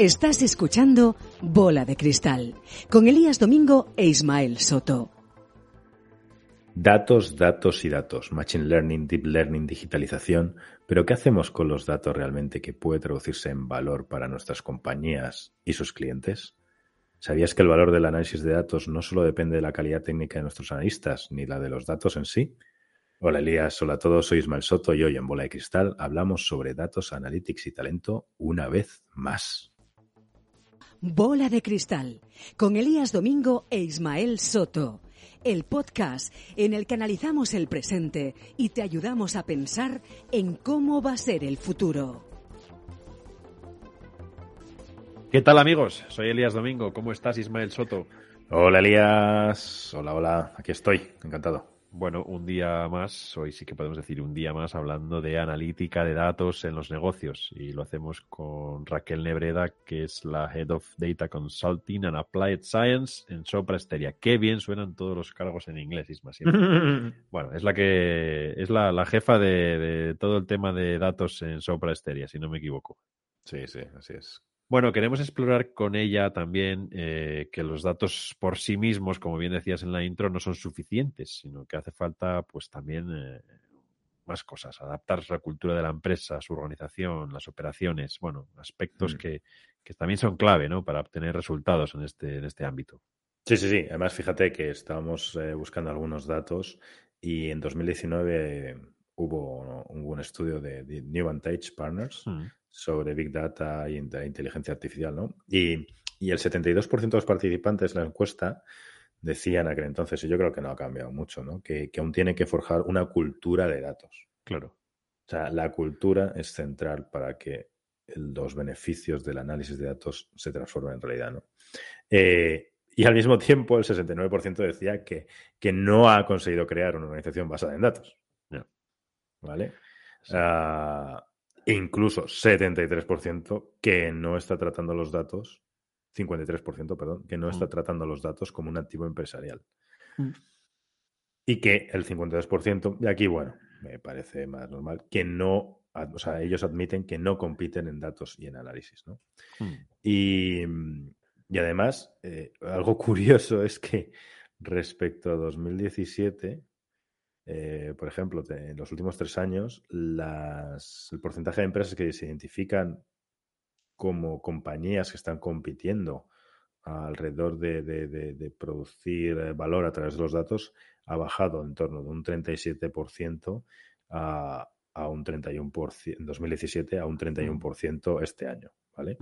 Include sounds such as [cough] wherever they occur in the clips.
Estás escuchando Bola de Cristal con Elías Domingo e Ismael Soto. Datos, datos y datos. Machine Learning, Deep Learning, digitalización. Pero ¿qué hacemos con los datos realmente que puede traducirse en valor para nuestras compañías y sus clientes? ¿Sabías que el valor del análisis de datos no solo depende de la calidad técnica de nuestros analistas, ni la de los datos en sí? Hola Elías, hola a todos, soy Ismael Soto y hoy en Bola de Cristal hablamos sobre datos, analytics y talento una vez más. Bola de Cristal, con Elías Domingo e Ismael Soto. El podcast en el que analizamos el presente y te ayudamos a pensar en cómo va a ser el futuro. ¿Qué tal amigos? Soy Elías Domingo. ¿Cómo estás, Ismael Soto? Hola Elías. Hola, hola. Aquí estoy. Encantado. Bueno, un día más, hoy sí que podemos decir un día más, hablando de analítica de datos en los negocios. Y lo hacemos con Raquel Nebreda, que es la Head of Data Consulting and Applied Science en Sopra Steria. Qué bien suenan todos los cargos en inglés, Isma. [laughs] bueno, es la que es la, jefa de, de, todo el tema de datos en Sopra Steria, si no me equivoco. Sí, sí, así es. Bueno, queremos explorar con ella también eh, que los datos por sí mismos, como bien decías en la intro, no son suficientes, sino que hace falta, pues también eh, más cosas, adaptar la cultura de la empresa, su organización, las operaciones, bueno, aspectos mm. que, que, también son clave, ¿no? Para obtener resultados en este, en este ámbito. Sí, sí, sí. Además, fíjate que estábamos eh, buscando algunos datos y en 2019 hubo un, estudio de, New Vantage Partners. Mm sobre Big Data e inteligencia artificial, ¿no? Y, y el 72% de los participantes de la encuesta decían aquel entonces, y yo creo que no ha cambiado mucho, ¿no? Que, que aún tiene que forjar una cultura de datos. Claro. O sea, la cultura es central para que los beneficios del análisis de datos se transformen en realidad, ¿no? Eh, y al mismo tiempo, el 69% decía que, que no ha conseguido crear una organización basada en datos. ¿Vale? Ah, incluso 73% que no está tratando los datos, 53%, perdón, que no está mm. tratando los datos como un activo empresarial. Mm. Y que el 52%, y aquí, bueno, me parece más normal, que no, o sea, ellos admiten que no compiten en datos y en análisis, ¿no? Mm. Y, y, además, eh, algo [laughs] curioso es que respecto a 2017, eh, por ejemplo, en los últimos tres años, el porcentaje de empresas que se identifican como compañías que están compitiendo alrededor de, producir eh, valor a través de los datos ha bajado en torno de un 37% a, a un 31% en 2017 a un 31% este año, ¿vale?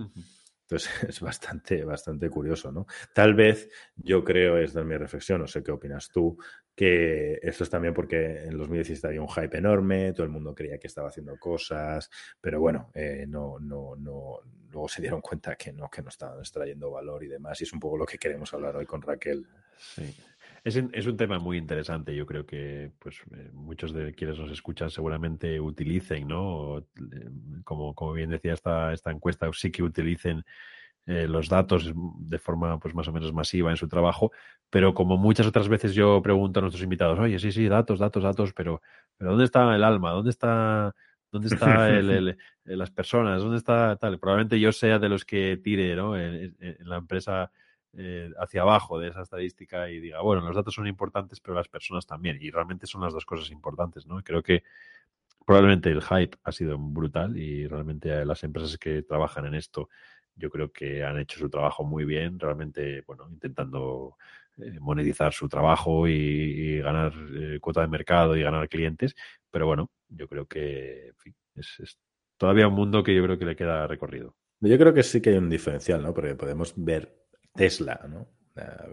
Entonces [laughs] es bastante, bastante curioso, ¿no? Tal vez yo creo, es de mi reflexión, no sé qué opinas tú, que esto es también porque en 2017 había un hype enorme, todo el mundo creía que estaba haciendo cosas, pero bueno, eh, no, no, no, luego se dieron cuenta que no, que no estaban extrayendo valor y demás, y es un poco lo que queremos hablar hoy con Raquel. Sí. Es, es, un tema muy interesante. Yo creo que pues eh, muchos de quienes nos escuchan seguramente utilicen, ¿no? Eh, como, como bien decía esta, esta encuesta, sí que utilicen eh, los datos de forma pues más o menos masiva en su trabajo, pero como muchas otras veces yo pregunto a nuestros invitados, oye, sí, sí, datos, datos, datos, pero, pero ¿dónde está el alma? ¿Dónde está ¿Dónde está el, las personas? ¿Dónde está tal? Probablemente yo sea de los que tire ¿no? en la empresa eh, hacia abajo de esa estadística y diga, bueno, los datos son importantes, pero las personas también. Y realmente son las dos cosas importantes, ¿no? Creo que probablemente el hype ha sido brutal y realmente las empresas que trabajan en esto, yo creo que han hecho su trabajo muy bien, realmente, bueno, intentando eh, monetizar su trabajo y, ganar eh, cuota de mercado y ganar clientes. Pero bueno, yo creo que es, es todavía un mundo que yo creo que le queda recorrido. Yo creo que sí que hay un diferencial, ¿no? Porque podemos ver Tesla, ¿no?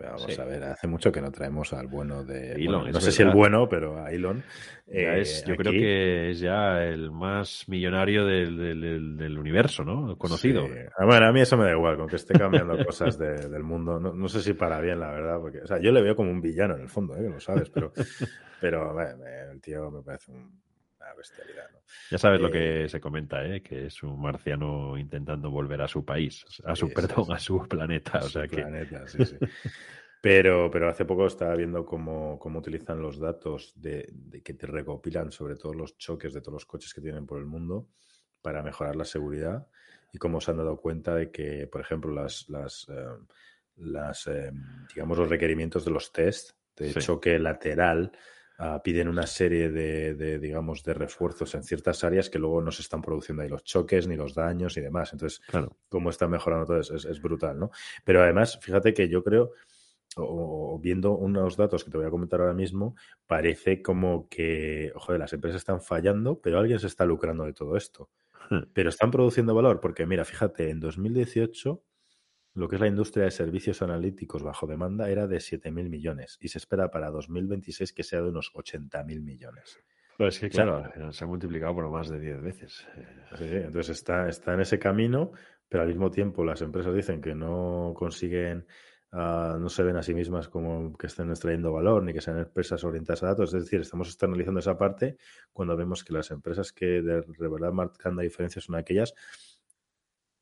Vamos a ver, hace mucho que no traemos al bueno de Elon. no sé si el bueno, pero a Elon. Eh, yo creo que es ya el más millonario del, universo, ¿no? Conocido. Ah, bueno, a mí eso me da igual, con que esté cambiando cosas del mundo. No, sé si para bien, la verdad, porque o sea, yo le veo como un villano en el fondo, ¿eh? que lo sabes, pero, pero el tío me parece un bestialidad. Ya sabes lo que eh, se comenta, ¿eh? que es un marciano intentando volver a su país, a su, perdón, a su planeta. o sea que... planeta, sí, sí. [laughs] Pero, pero hace poco estaba viendo cómo, cómo utilizan los datos de, que te recopilan sobre todos los choques de todos los coches que tienen por el mundo para mejorar la seguridad y cómo se han dado cuenta de que, por ejemplo, las, las, eh, las eh, digamos, los requerimientos de los test de choque lateral ah, piden una serie de, digamos, de refuerzos en ciertas áreas que luego no se están produciendo ahí los choques, ni los daños y demás. Entonces, claro. cómo está mejorando todo eso es, es brutal, ¿no? Pero además, fíjate que yo creo o, viendo unos datos que te voy a comentar ahora mismo, parece como que, joder, las empresas están fallando, pero alguien se está lucrando de todo esto. Hmm. [laughs] Pero están produciendo valor, porque mira, fíjate, en 2018 lo que es la industria de servicios analíticos bajo demanda era de 7.000 millones y se espera para 2026 que sea de unos 80.000 millones. Pues es que, claro, se ha multiplicado por más de 10 veces. Sí, entonces está, está en ese camino, pero al mismo tiempo las empresas dicen que no consiguen Ah, no se ven a sí mismas como que estén extrayendo valor ni que sean empresas orientadas a datos. Es decir, estamos externalizando esa parte cuando vemos que las empresas que de, verdad marcan la diferencia son aquellas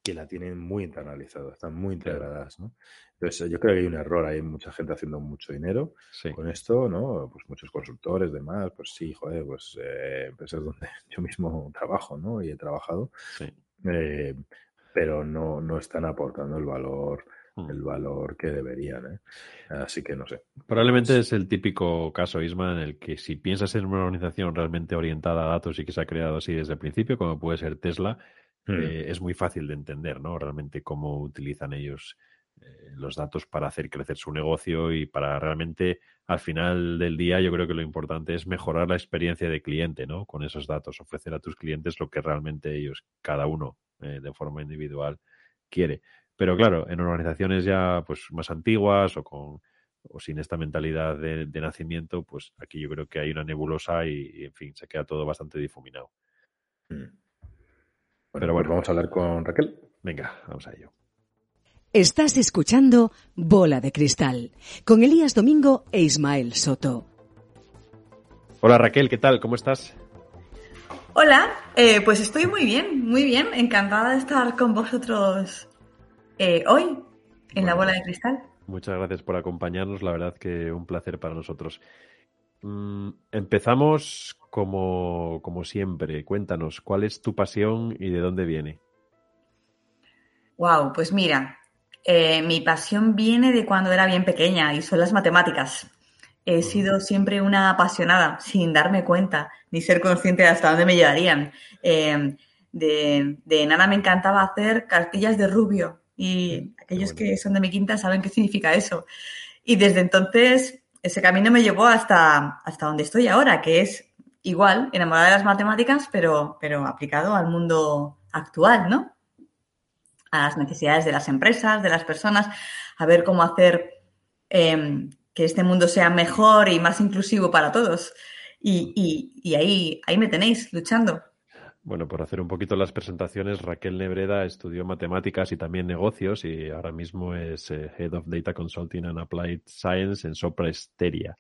que la tienen muy internalizada, están muy integradas, ¿no? Entonces, yo creo que hay un error, hay mucha gente haciendo mucho dinero con esto, ¿no? Pues muchos consultores, demás, pues sí, joder, pues eh, empresas donde [laughs] yo mismo trabajo, ¿no? Y he trabajado, eh, pero no, no están aportando el valor Mm. el valor que deberían. ¿eh? Así que no sé. Probablemente es el típico caso, Isma, en el que si piensas en una organización realmente orientada a datos y que se ha creado así desde el principio, como puede ser Tesla, mm. eh, es muy fácil de entender, ¿no? Realmente cómo utilizan ellos eh, los datos para hacer crecer su negocio y para realmente, al final del día, yo creo que lo importante es mejorar la experiencia de cliente, ¿no? Con esos datos, ofrecer a tus clientes lo que realmente ellos, cada uno, de forma individual, quiere. Pero claro, en organizaciones ya pues más antiguas o con o sin esta mentalidad de, nacimiento, pues aquí yo creo que hay una nebulosa y, en fin, se queda todo bastante difuminado. Mm. Pero bueno, pues vamos a hablar con Raquel. Venga, vamos a ello. Estás escuchando Bola de Cristal con Elías Domingo e Ismael Soto. Hola Raquel, ¿qué tal? ¿Cómo estás? Hola, eh, pues estoy muy bien, muy bien, encantada de estar con vosotros eh, hoy en la bola de cristal. Muchas gracias por acompañarnos, la verdad que un placer para nosotros. Mm, empezamos como, como siempre. Cuéntanos, ¿cuál es tu pasión y de dónde viene? Wow, pues mira, eh, mi pasión viene de cuando era bien pequeña y son las matemáticas. He sido siempre una apasionada, sin darme cuenta ni ser consciente de hasta dónde me llevarían. Eh, de, de, nada me encantaba hacer cartillas de rubio, y aquellos que son de mi quinta saben qué significa eso. Y desde entonces ese camino me llevó hasta, hasta donde estoy ahora, que es igual, enamorada de las matemáticas, pero, pero aplicado al mundo actual, ¿no? A las necesidades de las empresas, de las personas, a ver cómo hacer em, que este mundo sea mejor y más inclusivo para todos. Y, y ahí, ahí me tenéis luchando. Bueno, por hacer un poquito las presentaciones, Raquel Nebreda estudió matemáticas y también negocios y ahora mismo es eh, Head of Data Consulting and Applied Science en Sopra Steria,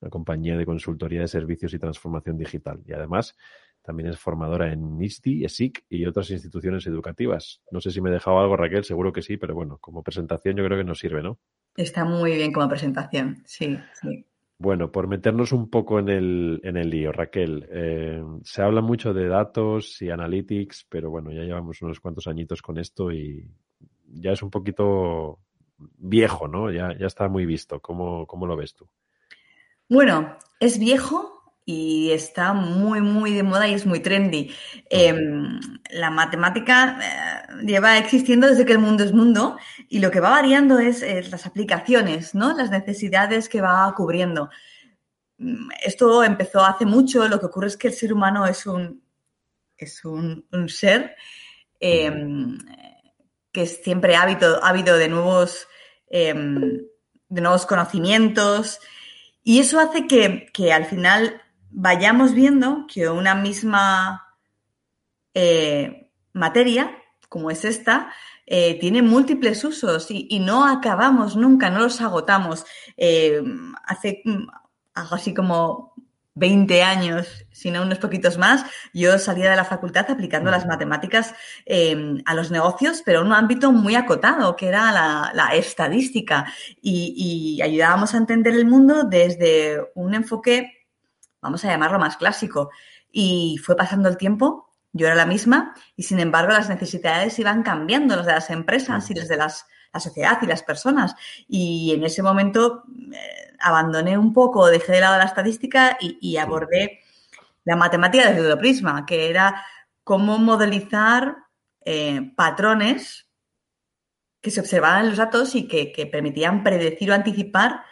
una compañía de consultoría de servicios y transformación digital. Y además también es formadora en NISTI, ESIC y otras instituciones educativas. No sé si me he dejado algo, Raquel, seguro que sí, pero bueno, como presentación yo creo que nos sirve, ¿no? Está muy bien como presentación, sí, sí. Bueno, por meternos un poco en el, en el lío, Raquel, eh, se habla mucho de datos y analytics, pero bueno, ya llevamos unos cuantos añitos con esto y ya es un poquito viejo, ¿no? Ya, ya está muy visto. ¿Cómo, ¿Cómo lo ves tú? Bueno, es viejo, y está muy, muy de moda y es muy trendy. Em, la matemática eh, lleva existiendo desde que el mundo es mundo y lo que va variando es, las aplicaciones, ¿no? Las necesidades que va cubriendo. Mm, esto empezó hace mucho, lo que ocurre es que el ser humano es un, es un, ser em, que siempre ha habido, de nuevos, em, de nuevos conocimientos y eso hace que, que al final vayamos viendo que una misma eh, materia, como es esta, eh, tiene múltiples usos y, no acabamos nunca, no los agotamos. Eh, hace algo así como 20 años, sino unos poquitos más, yo salía de la facultad aplicando las matemáticas eh, a los negocios, pero en un ámbito muy acotado, que era la, estadística. Y, y, ayudábamos a entender el mundo desde un enfoque, vamos a llamarlo más clásico. Y fue pasando el tiempo, yo era la misma, y sin embargo las necesidades iban cambiando, las de las empresas y las de las, la sociedad y las personas. Y en ese momento... Eh, abandoné un poco, dejé de lado la estadística y, abordé la matemática desde otro prisma, que era cómo modelizar eh, patrones que se observaban en los datos y que, que, permitían predecir o anticipar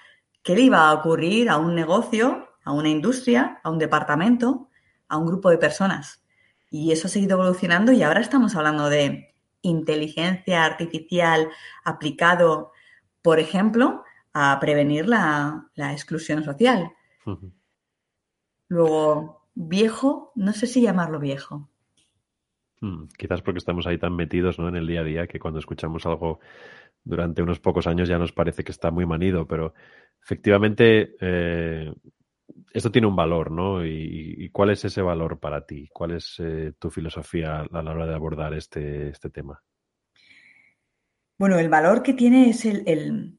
qué le iba a ocurrir a un negocio, a una industria, a un departamento, a un grupo de personas. Y eso ha seguido evolucionando y ahora estamos hablando de inteligencia artificial aplicado, por ejemplo, a prevenir la, exclusión social. Luego, viejo, no sé si llamarlo viejo. Hmm, quizás porque estamos ahí tan metidos ¿no? en el día a día que cuando escuchamos algo durante unos pocos años ya nos parece que está muy manido, pero efectivamente eh, esto tiene un valor, ¿no? Y, cuál es ese valor para ti? ¿Cuál es eh, tu filosofía a la hora de abordar este, este tema? Bueno, el valor que tiene es el,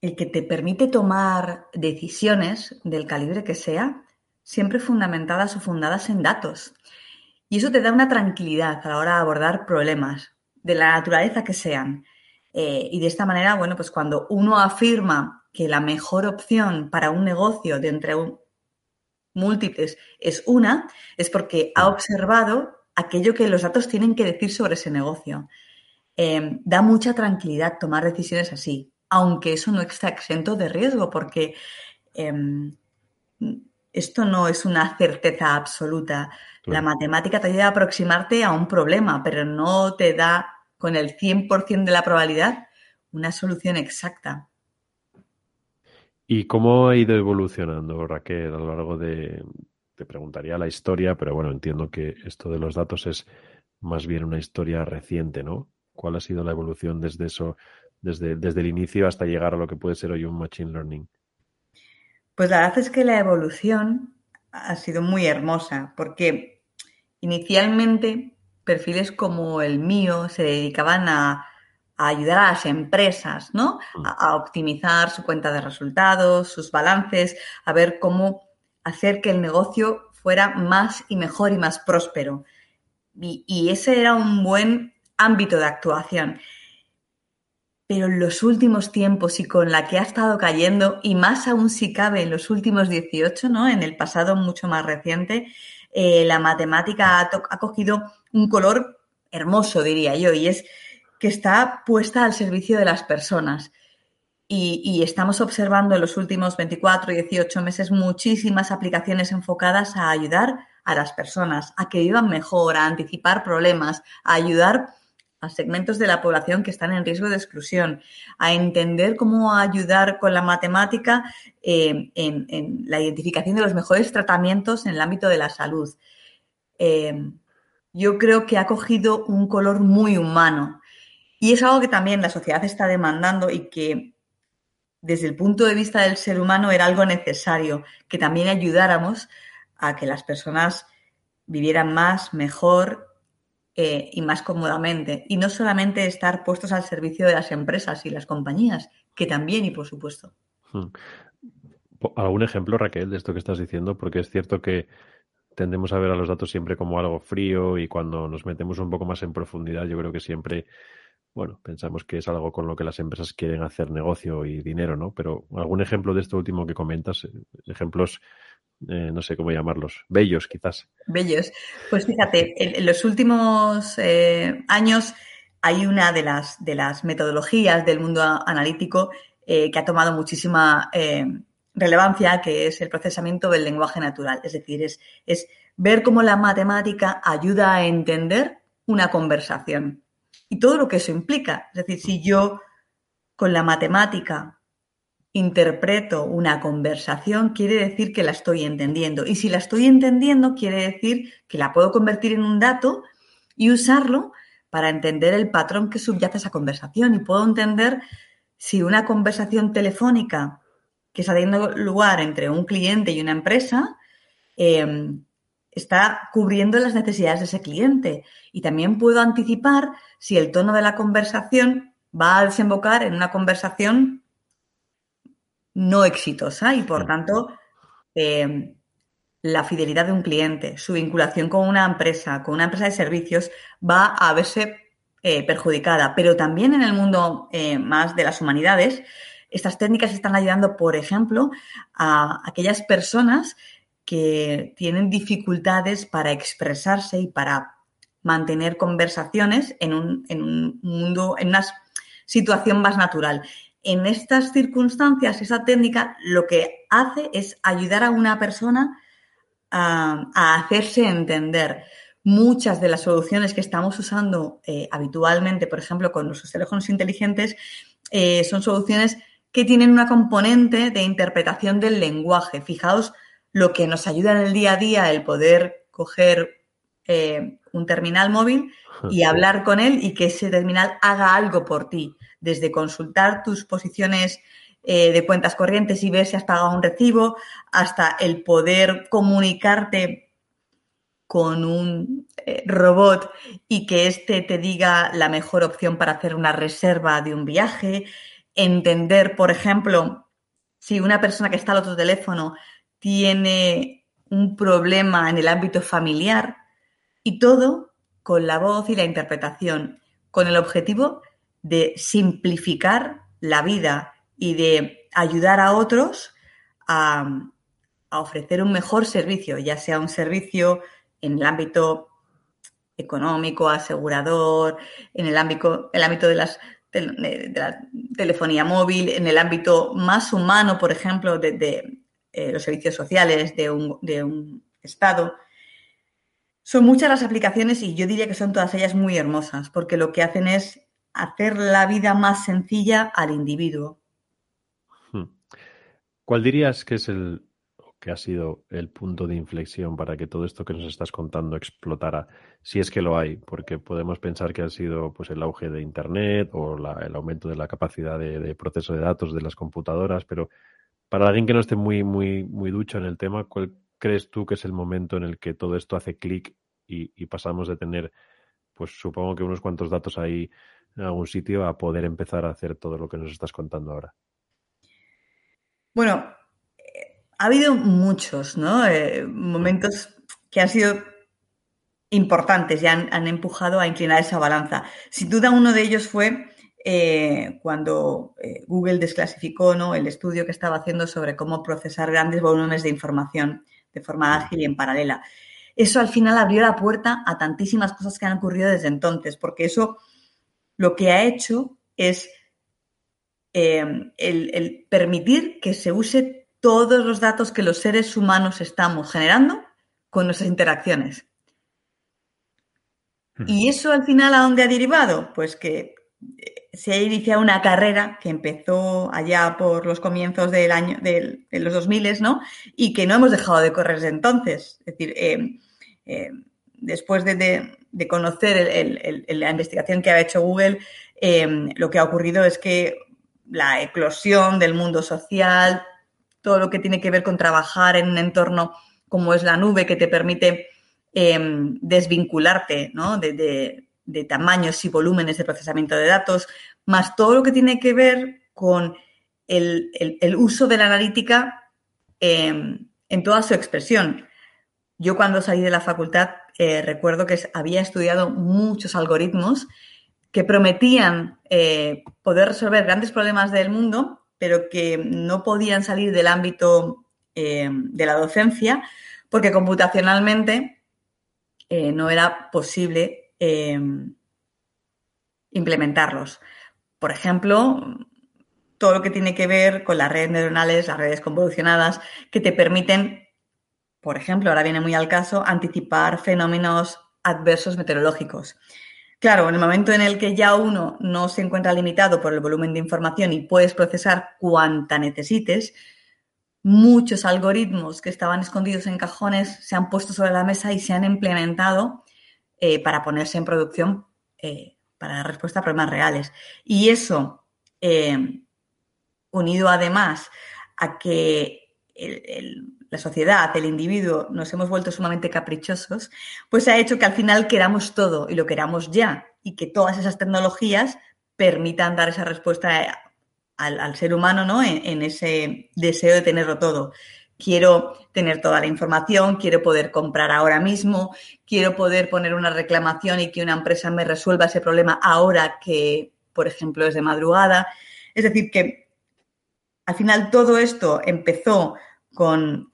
el que te permite tomar decisiones del calibre que sea, siempre fundamentadas o fundadas en datos. Y eso te da una tranquilidad a la hora de abordar problemas, de la naturaleza que sean. Eh, y de esta manera, bueno, pues cuando uno afirma que la mejor opción para un negocio de entre múltiples es una, es porque ha observado aquello que los datos tienen que decir sobre ese negocio. Eh, da mucha tranquilidad tomar decisiones así aunque eso no está exento de riesgo, porque em, esto no es una certeza absoluta. La matemática te ayuda a aproximarte a un problema, pero no te da con el 100% de la probabilidad una solución exacta. ¿Y cómo ha ido evolucionando, Raquel, a lo largo de, te preguntaría la historia, pero bueno, entiendo que esto de los datos es más bien una historia reciente, ¿no? ¿Cuál ha sido la evolución desde eso, desde, el inicio hasta llegar a lo que puede ser hoy un Machine Learning? Pues la verdad es que la evolución ha sido muy hermosa, porque inicialmente perfiles como el mío se dedicaban a, ayudar a las empresas, ¿no? Mm. A, optimizar su cuenta de resultados, sus balances, a ver cómo hacer que el negocio fuera más y mejor y más próspero. y ese era un buen ámbito de actuación pero en los últimos tiempos y con la que ha estado cayendo, y más aún si cabe en los últimos 18, ¿no? En el pasado mucho más reciente, eh, la matemática ha, cogido un color hermoso, diría yo, y es que está puesta al servicio de las personas. Y, y, estamos observando en los últimos 24, 18 meses muchísimas aplicaciones enfocadas a ayudar a las personas, a que vivan mejor, a anticipar problemas, a ayudar a segmentos de la población que están en riesgo de exclusión, a entender cómo ayudar con la matemática eh, en, la identificación de los mejores tratamientos en el ámbito de la salud. Eh, yo creo que ha cogido un color muy humano y es algo que también la sociedad está demandando y que desde el punto de vista del ser humano era algo necesario, que también ayudáramos a que las personas vivieran más, mejor eh, y más cómodamente. Y no solamente estar puestos al servicio de las empresas y las compañías, que también y por supuesto. Hmm. ¿Algún ejemplo, Raquel, de esto que estás diciendo? Porque es cierto que tendemos a ver a los datos siempre como algo frío y cuando nos metemos un poco más en profundidad, yo creo que siempre, bueno, pensamos que es algo con lo que las empresas quieren hacer negocio y dinero, ¿no? Pero algún ejemplo de esto último que comentas, ejemplos eh, no sé cómo llamarlos, bellos quizás. Bellos. Pues fíjate, en, los últimos eh, años hay una de las, de las metodologías del mundo analítico eh, que ha tomado muchísima relevancia, que es el procesamiento del lenguaje natural. Es decir, es, es ver cómo la matemática ayuda a entender una conversación y todo lo que eso implica. Es decir, si yo con la matemática interpreto una conversación, quiere decir que la estoy entendiendo. Y si la estoy entendiendo, quiere decir que la puedo convertir en un dato y usarlo para entender el patrón que subyace a esa conversación. Y puedo entender si una conversación telefónica que está teniendo lugar entre un cliente y una empresa em, está cubriendo las necesidades de ese cliente. Y también puedo anticipar si el tono de la conversación va a desembocar en una conversación no exitosa y, por tanto, em, la fidelidad de un cliente, su vinculación con una empresa, con una empresa de servicios, va a verse eh, perjudicada. Pero también en el mundo eh, más de las humanidades, estas técnicas están ayudando, por ejemplo, a aquellas personas que tienen dificultades para expresarse y para mantener conversaciones en un, en un mundo, en una situación más natural. En estas circunstancias, esa técnica lo que hace es ayudar a una persona a, hacerse entender. Muchas de las soluciones que estamos usando eh, habitualmente, por ejemplo, con nuestros teléfonos inteligentes, eh, son soluciones que tienen una componente de interpretación del lenguaje. Fijaos lo que nos ayuda en el día a día el poder coger eh, un terminal móvil y hablar con él y que ese terminal haga algo por ti, desde consultar tus posiciones eh, de cuentas corrientes y ver si has pagado un recibo, hasta el poder comunicarte con un eh, robot y que éste te diga la mejor opción para hacer una reserva de un viaje, entender, por ejemplo, si una persona que está al otro teléfono tiene un problema en el ámbito familiar y todo con la voz y la interpretación, con el objetivo de simplificar la vida y de ayudar a otros a, ofrecer un mejor servicio, ya sea un servicio en el ámbito económico, asegurador, en el ámbito, el ámbito de, las, de, la telefonía móvil, en el ámbito más humano, por ejemplo, de, eh, los servicios sociales de un, de un Estado. Son muchas las aplicaciones y yo diría que son todas ellas muy hermosas, porque lo que hacen es hacer la vida más sencilla al individuo. ¿Cuál dirías que es el que ha sido el punto de inflexión para que todo esto que nos estás contando explotara, si es que lo hay, porque podemos pensar que ha sido pues el auge de Internet o el aumento de la capacidad de, proceso de datos de las computadoras, pero para alguien que no esté muy, muy, muy ducho en el tema, ¿cuál crees tú que es el momento en el que todo esto hace clic y, pasamos de tener, pues supongo que unos cuantos datos ahí en algún sitio a poder empezar a hacer todo lo que nos estás contando ahora? Bueno, ha habido muchos eh, momentos que han sido importantes y han, empujado a inclinar esa balanza. Sin duda, uno de ellos fue eh, cuando eh, Google desclasificó ¿no? el estudio que estaba haciendo sobre cómo procesar grandes volúmenes de información de forma ágil y en paralela. Eso al final abrió la puerta a tantísimas cosas que han ocurrido desde entonces, porque eso lo que ha hecho es Em, el, permitir que se use todos los datos que los seres humanos estamos generando con nuestras interacciones. ¿Y eso al final a dónde ha derivado? Pues que eh, se ha iniciado una carrera que empezó allá por los comienzos del año, de, los 2000, ¿no? Y que no hemos dejado de correr desde entonces. Es decir, em, em, después de, conocer la investigación que ha hecho Google, lo que ha ocurrido es que la eclosión del mundo social, todo lo que tiene que ver con trabajar en un entorno como es la nube que te permite desvincularte de, tamaños y volúmenes de procesamiento de datos, más todo lo que tiene que ver con el, uso de la analítica em, en toda su expresión. Yo cuando salí de la facultad eh, recuerdo que había estudiado muchos algoritmos que prometían eh, poder resolver grandes problemas del mundo, pero que no podían salir del ámbito eh, de la docencia porque computacionalmente eh, no era posible implementarlos. Por ejemplo, todo lo que tiene que ver con las redes neuronales, las redes convolucionadas, que te permiten, por ejemplo, ahora viene muy al caso, anticipar fenómenos adversos meteorológicos. Claro, en el momento en el que ya uno no se encuentra limitado por el volumen de información y puedes procesar cuanta necesites, muchos algoritmos que estaban escondidos en cajones se han puesto sobre la mesa y se han implementado eh, para ponerse en producción eh, para dar respuesta a problemas reales. Y eso, eh, unido además a que la sociedad, el individuo, nos hemos vuelto sumamente caprichosos, pues ha hecho que al final queramos todo y lo queramos ya y que todas esas tecnologías permitan dar esa respuesta al, ser humano ¿no? en, ese deseo de tenerlo todo. Quiero tener toda la información, quiero poder comprar ahora mismo, quiero poder poner una reclamación y que una empresa me resuelva ese problema ahora que, por ejemplo, es de madrugada. Es decir, que al final todo esto empezó con,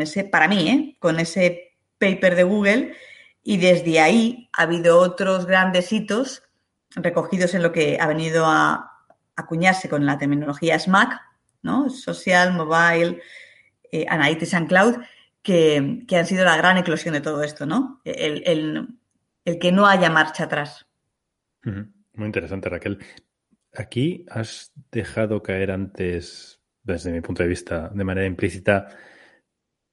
ese, para mí, ¿eh? con ese paper de Google y desde ahí ha habido otros grandes hitos recogidos en lo que ha venido a acuñarse con la terminología SMAC, ¿no? Social, Mobile, eh, Analytics and Cloud, que, han sido la gran eclosión de todo esto, ¿no? El, que no haya marcha atrás. Muy interesante, Raquel. Aquí has dejado caer antes, desde mi punto de vista, de manera implícita,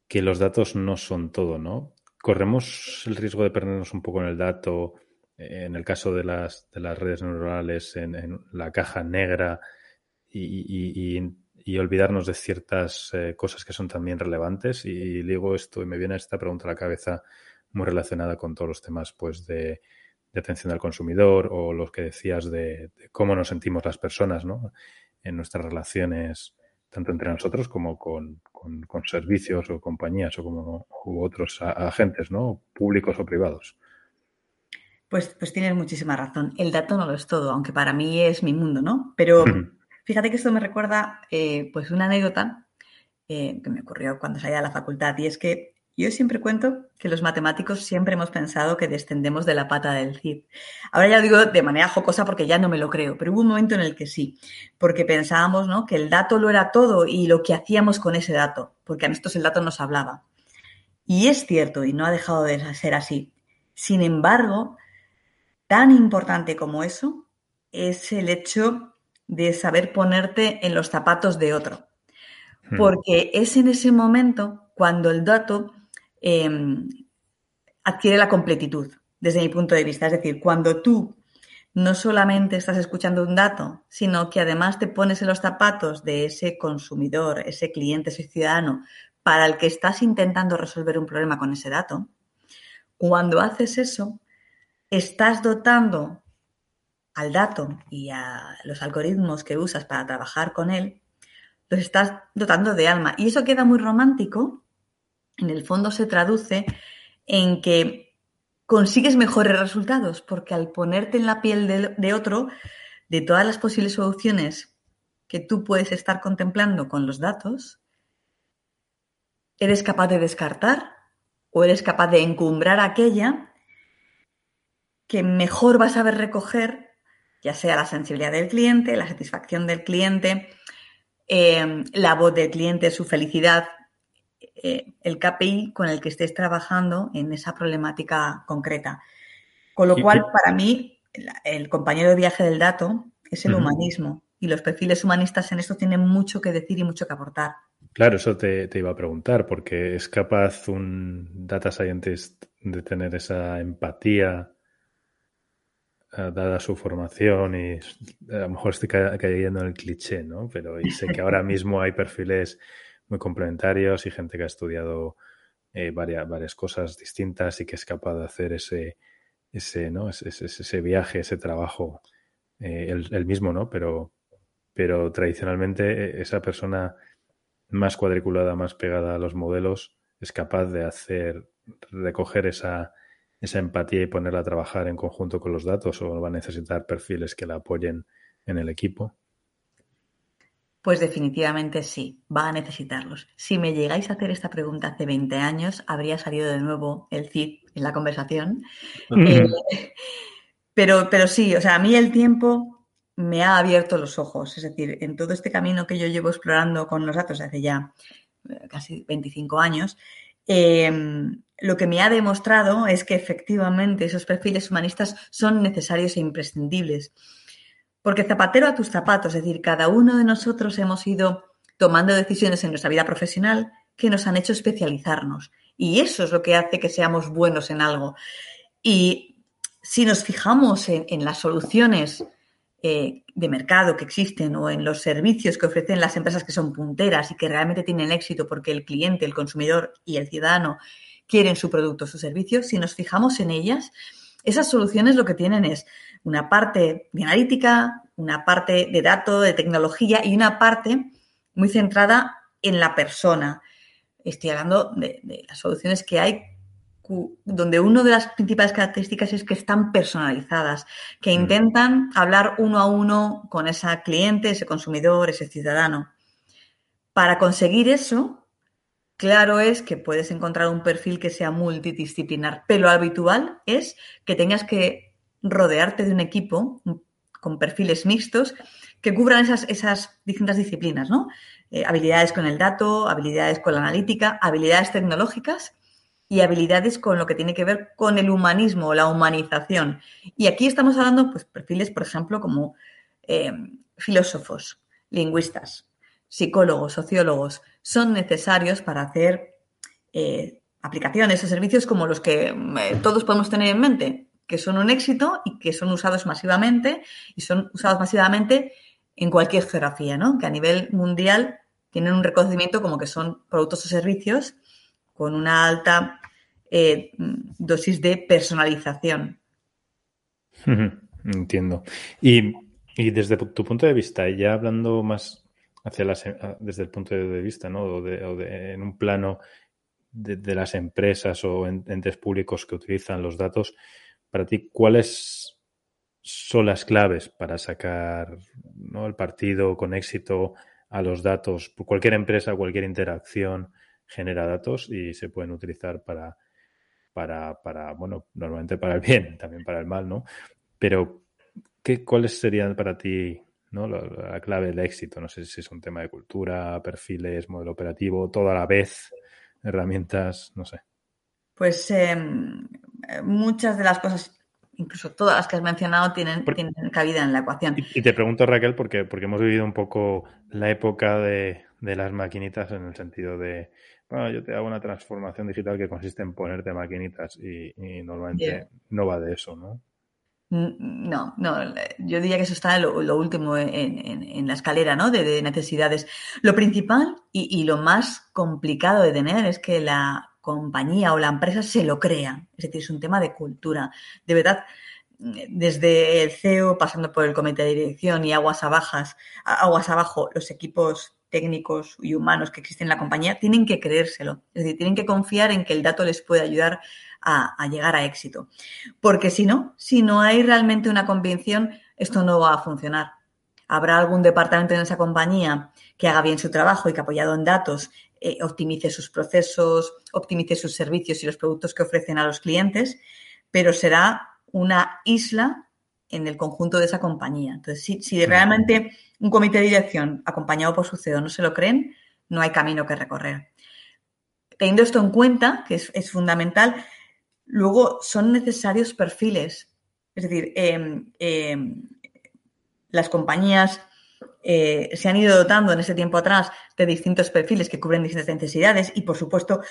que los datos no son todo, ¿no? Corremos el riesgo de perdernos un poco en el dato, en el caso de las, de las redes neuronales, en, la caja negra y, olvidarnos de ciertas eh, cosas que son también relevantes. Y, digo esto y me viene esta pregunta a la cabeza muy relacionada con todos los temas pues de de atención al consumidor o los que decías de, cómo nos sentimos las personas ¿no? en nuestras relaciones, tanto entre nosotros como con, servicios o compañías o como u otros agentes, ¿no? públicos o privados. Pues, pues tienes muchísima razón. El dato no lo es todo, aunque para mí es mi mundo, ¿no? Pero [laughs] fíjate que esto me recuerda eh, pues una anécdota eh, que me ocurrió cuando salía de la facultad y es que yo siempre cuento que los matemáticos siempre hemos pensado que descendemos de la pata del Cid. Ahora ya lo digo de manera jocosa porque ya no me lo creo, pero hubo un momento en el que sí, porque pensábamos ¿no? que el dato lo era todo y lo que hacíamos con ese dato, porque a nosotros el dato nos hablaba. Y es cierto, y no ha dejado de ser así. Sin embargo, tan importante como eso es el hecho de saber ponerte en los zapatos de otro. Hmm. Porque es en ese momento cuando el dato Em, adquiere la completitud, desde mi punto de vista. Es decir, cuando tú no solamente estás escuchando un dato, sino que además te pones en los zapatos de ese consumidor, ese cliente, ese ciudadano, para el que estás intentando resolver un problema con ese dato, cuando haces eso, estás dotando al dato y a los algoritmos que usas para trabajar con él, los estás dotando de alma. Y eso queda muy romántico en el fondo se traduce en que consigues mejores resultados, porque al ponerte en la piel de, otro, de todas las posibles soluciones que tú puedes estar contemplando con los datos, eres capaz de descartar o eres capaz de encumbrar aquella que mejor vas a ver recoger, ya sea la sensibilidad del cliente, la satisfacción del cliente, eh, la voz del cliente, su felicidad, eh, el KPI con el que estés trabajando en esa problemática concreta. Con lo cual, para mí, el compañero de viaje del dato es el humanismo y los perfiles humanistas en esto tienen mucho que decir y mucho que aportar. Claro, eso te, te, iba a preguntar, porque es capaz un data scientist de tener esa empatía dada su formación y a lo mejor estoy cayendo en el cliché, ¿no? Pero y sé que ahora mismo hay perfiles muy complementarios y gente que ha estudiado eh, varias, varias cosas distintas y que es capaz de hacer ese, ese, ¿no? ese, ese, viaje, ese trabajo eh, el, mismo, ¿no? Pero, pero tradicionalmente eh, esa persona más cuadriculada, más pegada a los modelos, es capaz de hacer, recoger esa, esa empatía y ponerla a trabajar en conjunto con los datos o va a necesitar perfiles que la apoyen en el equipo. Pues definitivamente sí, va a necesitarlos. Si me llegáis a hacer esta pregunta hace 20 años, habría salido de nuevo el CID en la conversación. Eh, pero, pero sí, o sea, a mí el tiempo me ha abierto los ojos. Es decir, en todo este camino que yo llevo explorando con los datos hace ya eh, casi 25 años, em, lo que me ha demostrado es que efectivamente esos perfiles humanistas son necesarios e imprescindibles. Porque zapatero a tus zapatos, es decir, cada uno de nosotros hemos ido tomando decisiones en nuestra vida profesional que nos han hecho especializarnos. Y eso es lo que hace que seamos buenos en algo. Y si nos fijamos en, las soluciones eh, de mercado que existen o en los servicios que ofrecen las empresas que son punteras y que realmente tienen éxito porque el cliente, el consumidor y el ciudadano quieren su producto o su servicio, si nos fijamos en ellas, esas soluciones lo que tienen es una parte de analítica, una parte de datos, de tecnología y una parte muy centrada en la persona. Estoy hablando de, de las soluciones que hay donde una de las principales características es que están personalizadas, que mm. intentan hablar uno a uno con ese cliente, ese consumidor, ese ciudadano. Para conseguir eso, claro es que puedes encontrar un perfil que sea multidisciplinar, pero lo habitual es que tengas que rodearte de un equipo con perfiles mixtos que cubran esas, esas distintas disciplinas, ¿no? Eh, habilidades con el dato, habilidades con la analítica, habilidades tecnológicas y habilidades con lo que tiene que ver con el humanismo o la humanización. Y aquí estamos hablando, pues, perfiles, por ejemplo, como eh, filósofos, lingüistas, psicólogos, sociólogos, son necesarios para hacer eh, aplicaciones o servicios como los que eh, todos podemos tener en mente, que son un éxito y que son usados masivamente y son usados masivamente en cualquier geografía, ¿no? Que a nivel mundial tienen un reconocimiento como que son productos o servicios con una alta eh, dosis de personalización. [laughs] Entiendo. Y, desde tu punto de vista, ya hablando más hacia las, desde el punto de vista, ¿no? O de, en un plano de, las empresas o entes públicos que utilizan los datos, para ti, ¿cuáles son las claves para sacar el partido con éxito a los datos? Cualquier empresa, cualquier interacción genera datos y se pueden utilizar para, para, para, bueno, normalmente para el bien, también para el mal, ¿no? Pero, ¿qué, ¿cuáles serían para ti ¿no? La, clave del éxito? No sé si es un tema de cultura, perfiles, modelo operativo, todo a la vez, herramientas, no sé. Pues em, muchas de las cosas incluso todas las que has mencionado tienen, tienen cabida en la ecuación. Y, te pregunto, Raquel, porque, porque hemos vivido un poco la época de, de las maquinitas en el sentido de bueno, yo te hago una transformación digital que consiste en ponerte maquinitas y, normalmente no va de eso, ¿no? No, no, yo diría que eso está lo, último en, la escalera ¿no? de, necesidades. Lo principal y, lo más complicado de tener es que la compañía o la empresa se lo crea. Es decir, es un tema de cultura. De verdad, desde el CEO, pasando por el comité de dirección y aguas abajas, aguas abajo, los equipos técnicos y humanos que existen en la compañía tienen que creérselo. Es decir, tienen que confiar en que el dato les puede ayudar a, llegar a éxito. Porque si no, si no hay realmente una convicción, esto no va a funcionar. Habrá algún departamento en esa compañía que haga bien su trabajo y que apoyado en datos eh, optimice sus procesos, optimice sus servicios y los productos que ofrecen a los clientes, pero será una isla en el conjunto de esa compañía. Entonces, si, realmente un comité de dirección acompañado por su CEO no se lo creen, no hay camino que recorrer. Teniendo esto en cuenta, que es, fundamental, luego son necesarios perfiles. Es decir, em, em, las compañías eh, se han ido dotando en ese tiempo atrás de distintos perfiles que cubren distintas necesidades y, por supuesto,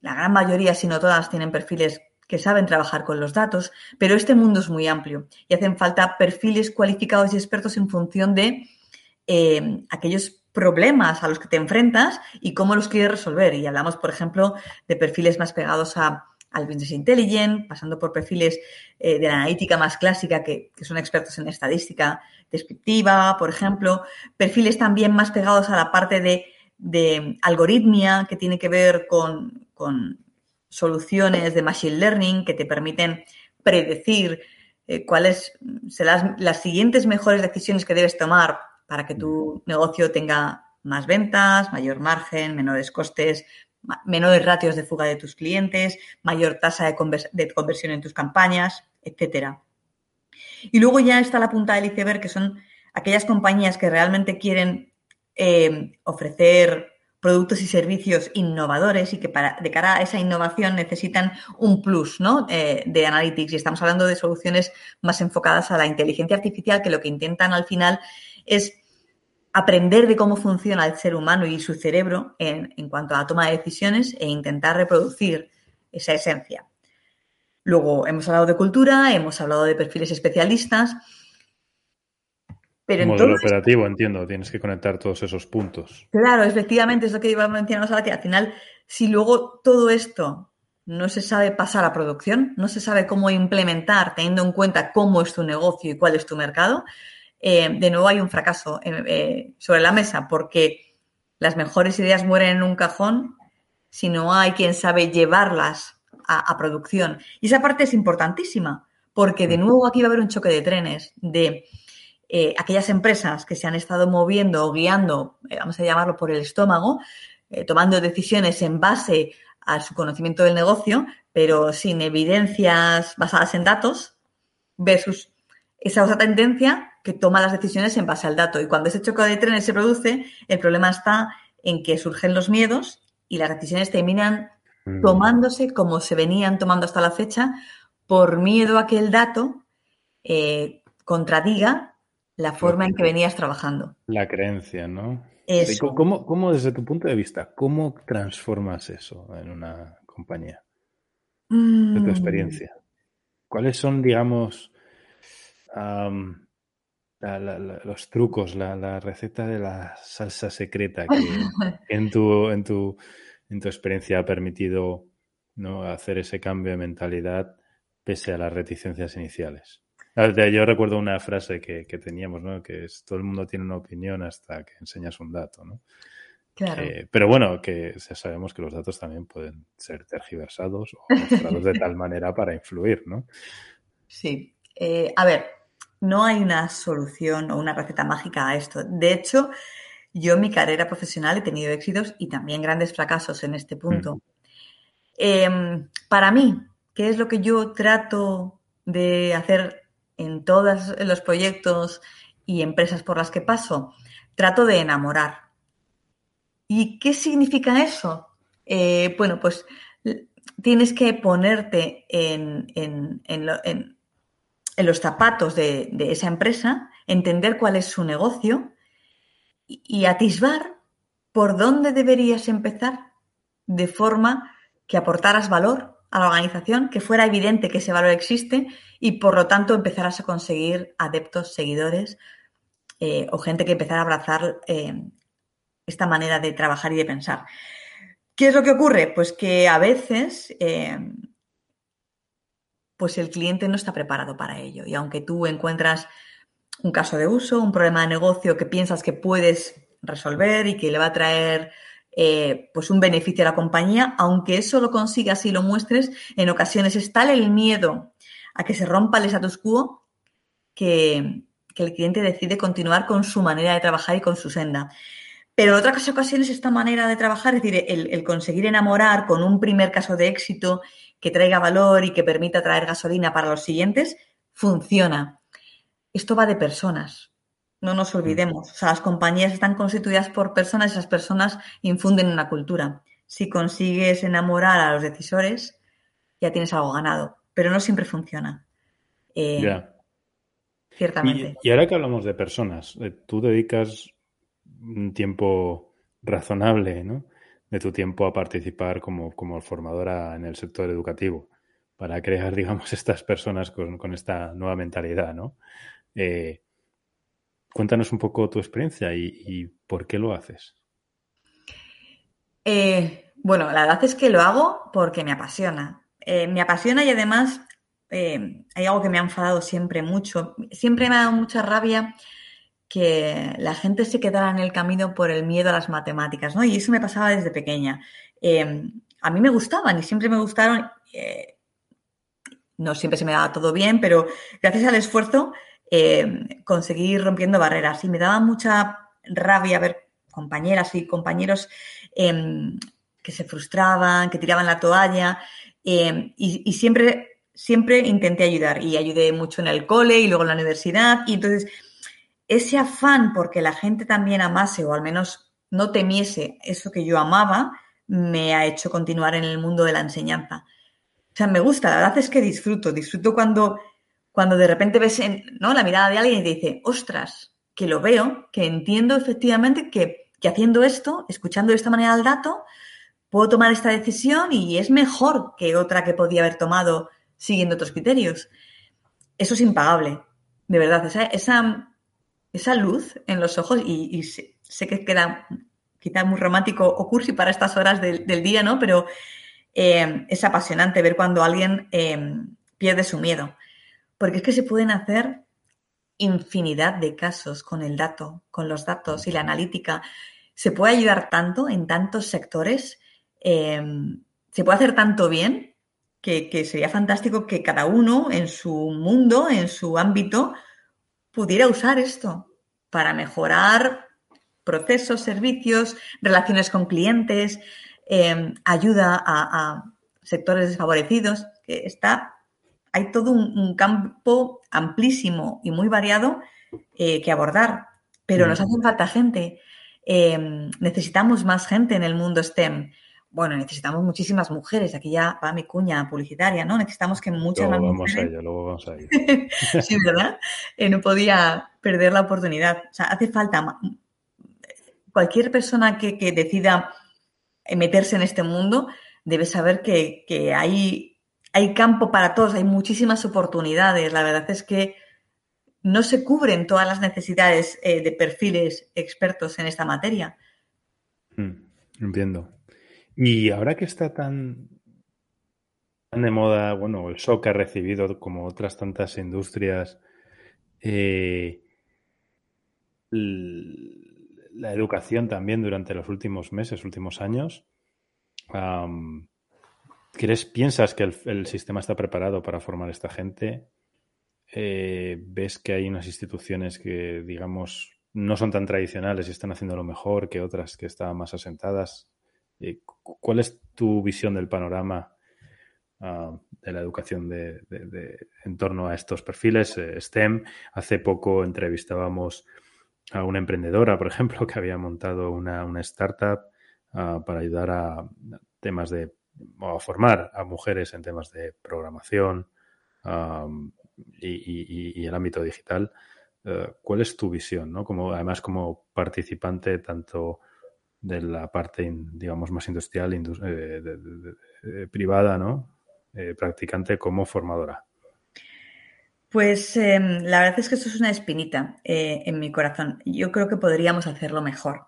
la gran mayoría, si no todas, tienen perfiles que saben trabajar con los datos, pero este mundo es muy amplio y hacen falta perfiles cualificados y expertos en función de eh, aquellos problemas a los que te enfrentas y cómo los quieres resolver. Y hablamos, por ejemplo, de perfiles más pegados a, al business intelligence, pasando por perfiles eh, de la analítica más clásica que, son expertos en estadística descriptiva, por ejemplo, perfiles también más pegados a la parte de, de algoritmia que tiene que ver con, con soluciones de Machine Learning que te permiten predecir eh, cuáles serán las siguientes mejores decisiones que debes tomar para que tu negocio tenga más ventas, mayor margen, menores costes, menores ratios de fuga de tus clientes, mayor tasa de, conversión en tus campañas, etcétera. Y luego ya está la punta del iceberg, que son aquellas compañías que realmente quieren eh, ofrecer productos y servicios innovadores y que para, de cara a esa innovación necesitan un plus ¿no? Eh, de analytics. Y estamos hablando de soluciones más enfocadas a la inteligencia artificial que lo que intentan al final es aprender de cómo funciona el ser humano y su cerebro en, en cuanto a la toma de decisiones e intentar reproducir esa esencia. Luego hemos hablado de cultura, hemos hablado de perfiles especialistas Pero modelo operativo, entiendo, tienes que conectar todos esos puntos. Claro, efectivamente, es lo que iba a mencionar ahora, que al final, si luego todo esto no se sabe pasar a producción, no se sabe cómo implementar teniendo en cuenta cómo es tu negocio y cuál es tu mercado, eh, de nuevo hay un fracaso eh, eh, sobre la mesa, porque las mejores ideas mueren en un cajón si no hay quien sabe llevarlas a, a producción. Y esa parte es importantísima, porque de nuevo aquí va a haber un choque de trenes de eh, aquellas empresas que se han estado moviendo o guiando, eh, vamos a llamarlo por el estómago, eh, tomando decisiones en base a su conocimiento del negocio, pero sin evidencias basadas en datos, versus esa otra tendencia que toma las decisiones en base al dato. Y cuando ese choque de trenes se produce, el problema está en que surgen los miedos y las decisiones terminan Mm. tomándose como se venían tomando hasta la fecha por miedo a que el dato eh, contradiga la forma en que venías trabajando. La creencia, ¿no? Eso. ¿Cómo, cómo, desde tu punto de vista, cómo transformas eso en una compañía? De tu Mm, experiencia. ¿Cuáles son, digamos, am, la- la- la- los trucos, la, la receta de la salsa secreta que [laughs] en tu, en tu, en tu experiencia ha permitido ¿no? hacer ese cambio de mentalidad pese a las reticencias iniciales? Yo recuerdo una frase que, que teníamos, ¿no? Que es todo el mundo tiene una opinión hasta que enseñas un dato, ¿no? Claro. Eh, pero bueno, que ya sabemos que los datos también pueden ser tergiversados o mostrados de tal manera para influir, ¿no? Sí. Eh, a ver, no hay una solución o una receta mágica a esto. De hecho, yo en mi carrera profesional he tenido éxitos y también grandes fracasos en este punto. Eh, para mí, ¿qué es lo que yo trato de hacer en todos los proyectos y empresas por las que paso? Trato de enamorar. ¿Y qué significa eso? Eh, bueno, pues tienes que ponerte en, en- en lo- en- en los zapatos de, de esa empresa, entender cuál es su negocio y atisbar por dónde deberías empezar de forma que aportaras valor a la organización, que fuera evidente que ese valor existe y por lo tanto empezaras a conseguir adeptos, seguidores eh, o gente que empezara a abrazar eh, esta manera de trabajar y de pensar. ¿Qué es lo que ocurre? Pues que a veces eh, pues el cliente no está preparado para ello. Y aunque tú encuentras un caso de uso, un problema de negocio que piensas que puedes resolver y que le va a traer eh, pues un beneficio a la compañía, aunque eso lo consigas y lo muestres, en ocasiones es tal el miedo a que se rompa el status quo que, que el cliente decide continuar con su manera de trabajar y con su senda. Pero en otras ocasiones esta manera de trabajar, es decir, el, el, conseguir enamorar con un primer caso de éxito que traiga valor y que permita traer gasolina para los siguientes, funciona. Esto va de personas. No nos olvidemos. O sea, las compañías están constituidas por personas y esas personas infunden una cultura. Si consigues enamorar a los decisores, ya tienes algo ganado. Pero no siempre funciona. Eh, yeah. Ciertamente. Y, y, ahora que hablamos de personas, eh, tú dedicas un tiempo razonable, ¿no? De tu tiempo a participar como, como formadora en el sector educativo para crear, [laughs] digamos, estas personas con, con esta nueva mentalidad, ¿no? Eh, cuéntanos un poco tu experiencia y, por qué lo haces. Eh, bueno, la verdad es que lo hago porque me apasiona. Eh, me apasiona y además eh, hay algo que me ha enfadado siempre mucho. Siempre me ha dado mucha rabia que la gente se quedara en el camino por el miedo a las matemáticas, ¿no? Y eso me pasaba desde pequeña. Eh, a mí me gustaban y siempre me gustaron. No siempre se me daba todo bien, pero gracias al esfuerzo eh, conseguí ir rompiendo barreras. Y me daba mucha rabia ver compañeras y compañeros em, que se frustraban, que tiraban la toalla. em, y, siempre, siempre intenté ayudar. Y ayudé mucho en el cole y luego en la universidad. Y entonces ese afán porque la gente también amase o al menos no temiese eso que yo amaba, me ha hecho continuar en el mundo de la enseñanza. O sea, me gusta, la verdad es que disfruto, disfruto cuando, cuando de repente ves en, ¿no? la mirada de alguien y te dice, ostras, que lo veo, que entiendo efectivamente que, que haciendo esto, escuchando de esta manera el dato, puedo tomar esta decisión y es mejor que otra que podía haber tomado siguiendo otros criterios. Eso es impagable, de verdad, esa, esa esa luz en los ojos y, sé, que queda quizá muy romántico o cursi para estas horas del, día, ¿no? Pero eh, es apasionante ver cuando alguien eh, pierde su miedo. Porque es que se pueden hacer infinidad de casos con el dato, con los datos y la analítica. Se puede ayudar tanto en tantos sectores, eh, se puede hacer tanto bien que, sería fantástico que cada uno en su mundo, en su ámbito, pudiera usar esto para mejorar procesos, servicios, relaciones con clientes, eh, ayuda a, sectores desfavorecidos, que está hay todo un, campo amplísimo y muy variado eh, que abordar, pero nos hace falta gente. Em, necesitamos más gente en el mundo STEM. Bueno, necesitamos muchísimas mujeres. Aquí ya va mi cuña publicitaria, ¿no? Necesitamos que muchas luego más vamos mujeres. A ello, luego vamos a ello. [laughs] sí, ¿verdad? Eh, no podía perder la oportunidad. O sea, hace falta. Cualquier persona que, decida meterse en este mundo debe saber que, que hay hay campo para todos, hay muchísimas oportunidades. La verdad es que no se cubren todas las necesidades eh, de perfiles expertos en esta materia. Hmm, entiendo. Y ahora que está tan, tan de moda, bueno, el shock ha recibido como otras tantas industrias, eh, la educación también durante los últimos meses, últimos años. ¿Crees, piensas que el, sistema está preparado para formar esta gente? Eh, ¿Ves que hay unas instituciones que, digamos, no son tan tradicionales y están haciendo lo mejor que otras que están más asentadas? Eh, ¿Cuál es tu visión del panorama ah, de la educación en torno a estos perfiles eh, STEM? Hace poco entrevistábamos a una emprendedora, por ejemplo, [laughs] que había montado una, startup ah, para ayudar a temas de o formar a mujeres en temas de programación y, el ámbito digital. Eh, ¿Cuál es tu visión? ¿no? Como, además, como participante tanto de la parte, digamos, más industrial, eh, privada, ¿no? Eh, practicante como formadora. Pues em, la verdad es que esto es una espinita en mi corazón. Yo creo que podríamos hacerlo mejor.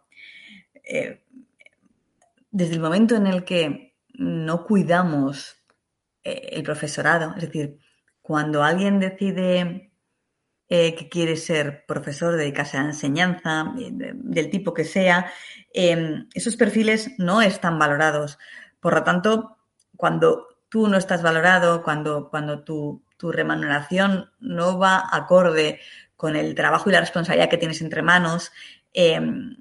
desde el momento en el que no cuidamos eh, el profesorado. Es decir, cuando alguien decide eh, que quiere ser profesor, dedicarse a la enseñanza, eh, del tipo que sea, em, esos perfiles no están valorados. Por lo tanto, cuando tú no estás valorado, cuando, cuando tu, remuneración no va acorde con el trabajo y la responsabilidad que tienes entre manos, em,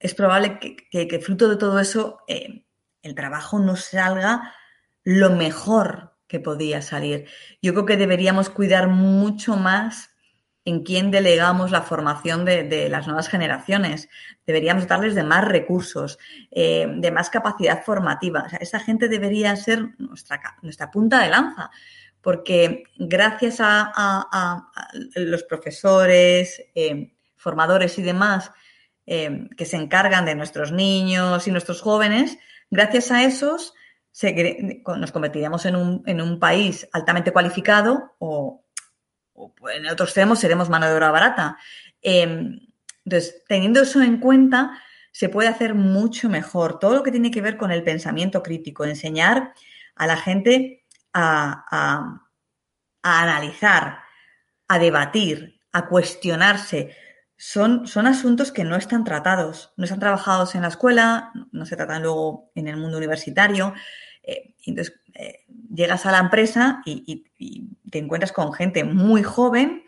es probable que, fruto de todo eso em, el trabajo no salga lo mejor que podía salir. Yo creo que deberíamos cuidar mucho más en quién delegamos la formación de, las nuevas generaciones. Deberíamos darles de más recursos, eh, de más capacidad formativa. O esa gente debería ser nuestra, nuestra punta de lanza, porque gracias a, los profesores, eh, formadores y demás eh, que se encargan de nuestros niños y nuestros jóvenes, Gracias a esos nos convertiremos en un, país altamente cualificado o, en el otro seremos mano de obra barata. Em, entonces, teniendo eso en cuenta, se puede hacer mucho mejor todo lo que tiene que ver con el pensamiento crítico, enseñar a la gente a analizar, a debatir, a cuestionarse son, son asuntos que no están tratados, no están trabajados en la escuela, no se tratan luego en el mundo universitario. Eh, entonces, eh, llegas a la empresa y, te encuentras con gente muy joven,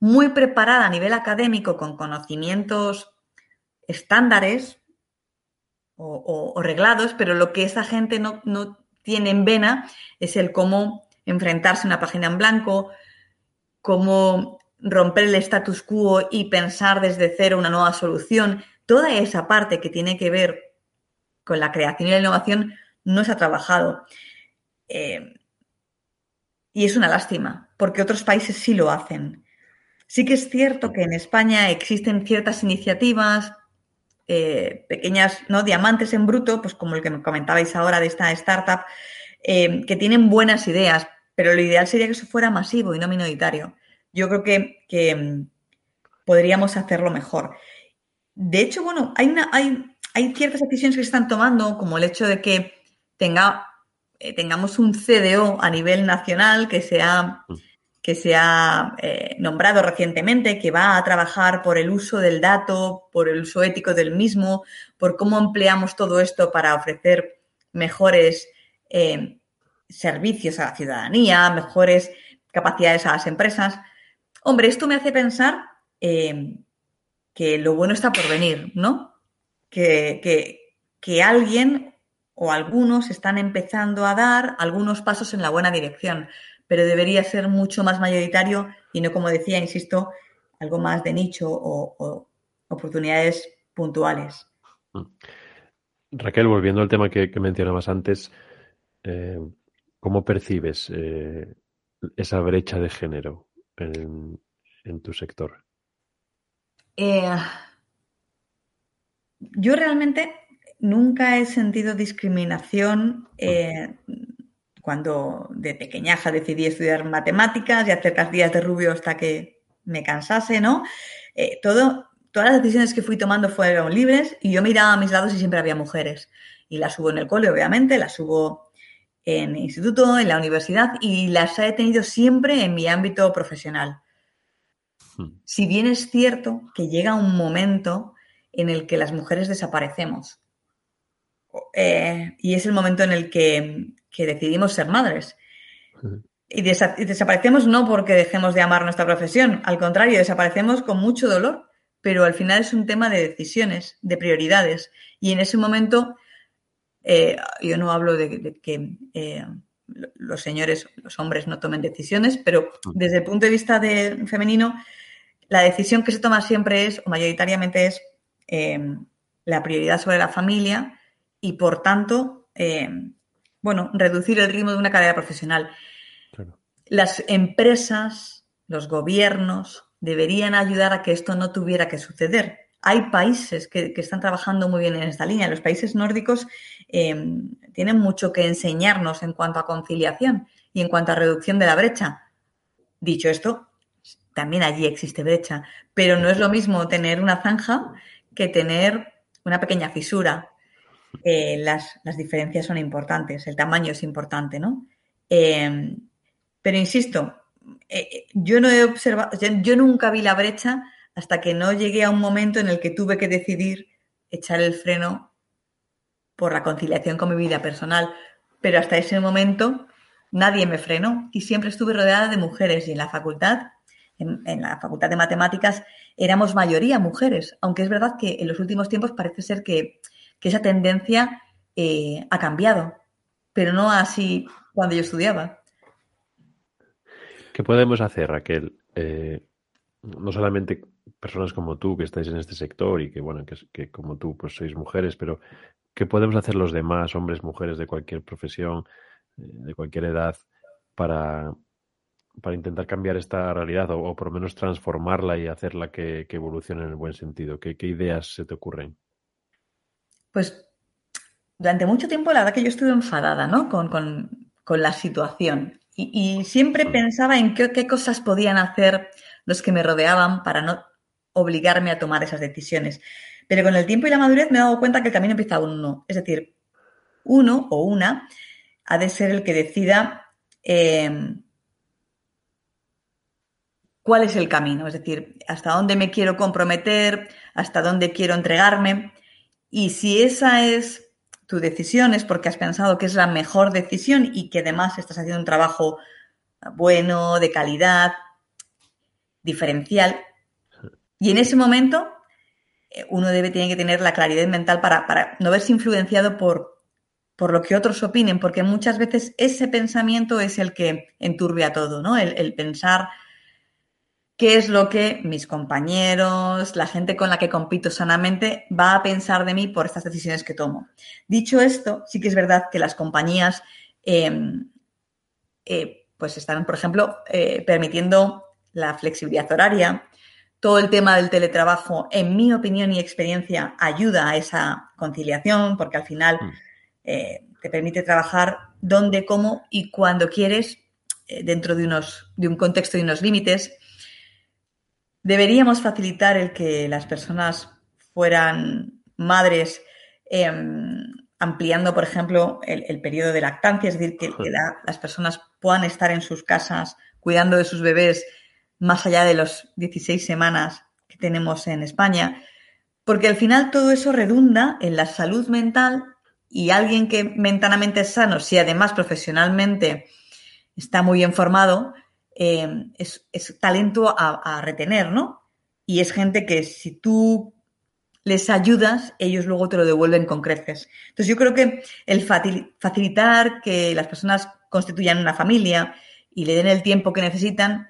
muy preparada a nivel académico, con conocimientos estándares o, reglados, pero lo que esa gente no, no, tiene en vena es el cómo enfrentarse a una página en blanco, cómo romper el status quo y pensar desde cero una nueva solución, toda esa parte que tiene que ver con la creación y la innovación no se ha trabajado. Eh, y es una lástima, porque otros países sí lo hacen. Sí que es cierto que en España existen ciertas iniciativas, eh, pequeñas ¿no? diamantes en bruto, pues como el que me comentabais ahora de esta startup, eh, que tienen buenas ideas, pero lo ideal sería que eso fuera masivo y no minoritario. Yo creo que, podríamos hacerlo mejor. De hecho, bueno, hay, una, hay, hay ciertas decisiones que se están tomando, como el hecho de que tenga, eh, tengamos un CDO a nivel nacional que sea mm que se ha eh, nombrado recientemente, que va a trabajar por el uso del dato, por el uso ético del mismo, por cómo empleamos todo esto para ofrecer mejores eh, servicios a la ciudadanía, mejores capacidades a las empresas. Hombre, esto me hace pensar eh, que lo bueno está por venir, ¿no? Que, que, alguien o algunos están empezando a dar algunos pasos en la buena dirección pero debería ser mucho más mayoritario y no, como decía, insisto, algo más de nicho o, oportunidades puntuales. Mm. Raquel, volviendo al tema que, mencionabas antes, eh, ¿cómo percibes eh, esa brecha de género en, tu sector? Eh, yo realmente nunca he sentido discriminación cuando de pequeñaja decidí estudiar matemáticas y hacer las días de rubio hasta que me cansase, ¿no? Eh, todo, todas las decisiones que fui tomando fueron libres y yo miraba a mis lados y siempre había mujeres. Y las hubo en el cole, obviamente, las hubo en el instituto, en la universidad y las he tenido siempre en mi ámbito profesional. Hmm. Si bien es cierto que llega un momento en el que las mujeres desaparecemos. Eh, y es el momento en el que que decidimos ser madres. Y, desaparecemos no porque dejemos de amar nuestra profesión, al contrario, desaparecemos con mucho dolor, pero al final es un tema de decisiones, de prioridades. Y en ese momento, eh, yo no hablo de, que eh, los señores, los hombres no tomen decisiones, pero desde el punto de vista de, femenino, la decisión que se toma siempre es, o mayoritariamente es, eh, la prioridad sobre la familia y, por tanto, bueno, reducir el ritmo de una carrera profesional. Las empresas, los gobiernos deberían ayudar a que esto no tuviera que suceder. Hay países que, están trabajando muy bien en esta línea. Los países nórdicos em, tienen mucho que enseñarnos en cuanto a conciliación y en cuanto a reducción de la brecha. Dicho esto, también allí existe brecha, pero no es lo mismo tener una zanja que tener una pequeña fisura eh, las, diferencias son importantes, el tamaño es importante, ¿no? Em, pero insisto, eh, yo no he observado, yo nunca vi la brecha hasta que no llegué a un momento en el que tuve que decidir echar el freno por la conciliación con mi vida personal. Pero hasta ese momento nadie me frenó y siempre estuve rodeada de mujeres y en la facultad, en la facultad de matemáticas, éramos mayoría mujeres, aunque es verdad que en los últimos tiempos parece ser que que esa tendencia eh, ha cambiado, pero no así cuando yo estudiaba. ¿Qué podemos hacer, Raquel? Eh, no solamente personas como tú que estáis en este sector y que, bueno, que, como tú pues sois mujeres, pero ¿qué podemos hacer los demás, hombres, mujeres de cualquier profesión, eh, de cualquier edad, para, para intentar cambiar esta realidad o, por lo menos transformarla y hacerla que, evolucione en el buen sentido? ¿Qué, ideas se te ocurren? pues durante mucho tiempo la verdad que yo estuve enfadada, ¿no? Con, la situación. Y, siempre pensaba en qué, cosas podían hacer los que me rodeaban para no obligarme a tomar esas decisiones. Pero con el tiempo y la madurez me he dado cuenta que el camino empieza uno. Es decir, uno o una ha de ser el que decida em, cuál es el camino. Es decir, hasta dónde me quiero comprometer, hasta dónde quiero entregarme. Y si esa es tu decisión, es porque has pensado que es la mejor decisión y que además estás haciendo un trabajo bueno, de calidad, diferencial. Y en ese momento eh, uno debe tener que tener la claridad mental para, no verse influenciado por, por, lo que otros opinen, porque muchas veces ese pensamiento es el que enturbia todo, ¿no? el pensar qué es lo que mis compañeros, la gente con la que compito sanamente va a pensar de mí por estas decisiones que tomo. Dicho esto, sí que es verdad que las compañías em, eh, pues están, por ejemplo, eh, permitiendo la flexibilidad horaria. Todo el tema del teletrabajo, en mi opinión y experiencia, ayuda a esa conciliación porque al final mm. eh, te permite trabajar donde, cómo y cuando quieres dentro de, unos, de un contexto y unos límites deberíamos facilitar el que las personas fueran madres em, ampliando, por ejemplo, el, periodo de lactancia, es decir, que, las personas puedan estar en sus casas cuidando de sus bebés más allá de los 16 semanas que tenemos en España, porque al final todo eso redunda en la salud mental y alguien que mentalmente es sano, si además profesionalmente está muy bien formado, eh, es, talento a, retener, ¿no? Y es gente que si tú les ayudas, ellos luego te lo devuelven con creces. Entonces yo creo que el facilitar que las personas constituyan una familia y le den el tiempo que necesitan,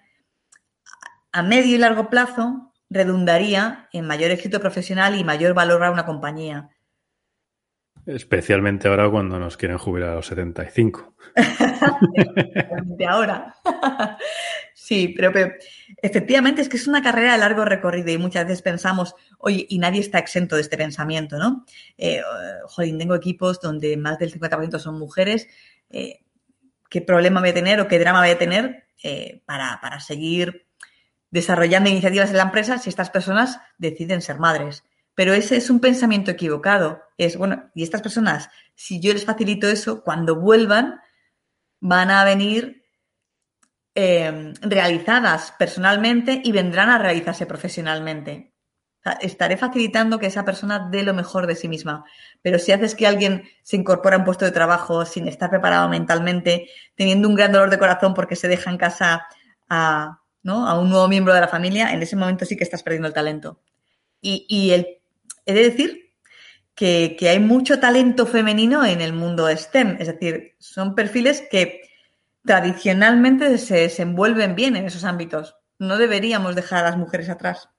a medio y largo plazo redundaría en mayor éxito profesional y mayor valor a una compañía. Especialmente ahora cuando nos quieren jubilar a los 75. de ahora. [laughs] sí, pero, efectivamente es que es una carrera de largo recorrido y muchas veces pensamos, oye, y nadie está exento de este pensamiento, ¿no? Eh, tengo equipos donde más del 50% son mujeres. Eh, ¿Qué problema voy a tener o qué drama voy a tener eh, para, para seguir desarrollando iniciativas en la empresa si estas personas deciden ser madres? Pero ese es un pensamiento equivocado. Es, bueno, y estas personas, si yo les facilito eso, cuando vuelvan, van a venir eh, realizadas personalmente y vendrán a realizarse profesionalmente. estaré facilitando que esa persona dé lo mejor de sí misma. Pero si haces que alguien se incorpore a un puesto de trabajo sin estar preparado mentalmente, teniendo un gran dolor de corazón porque se deja en casa a, a un nuevo miembro de la familia, en ese momento sí que estás perdiendo el talento. Y, y el He de decir que, hay mucho talento femenino en el mundo STEM, es decir, son perfiles que tradicionalmente se desenvuelven bien en esos ámbitos. No deberíamos dejar a las mujeres atrás.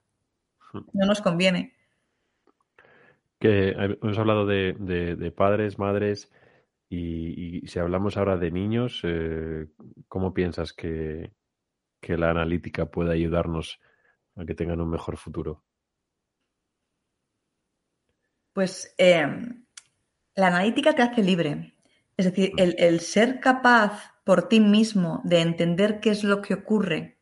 No nos conviene. Que hemos hablado de, padres, madres, y, si hablamos ahora de niños, eh, ¿cómo piensas que, que la analítica puede ayudarnos a que tengan un mejor futuro? Pues em, la analítica te hace libre. Es decir, el, ser capaz por ti mismo de entender qué es lo que ocurre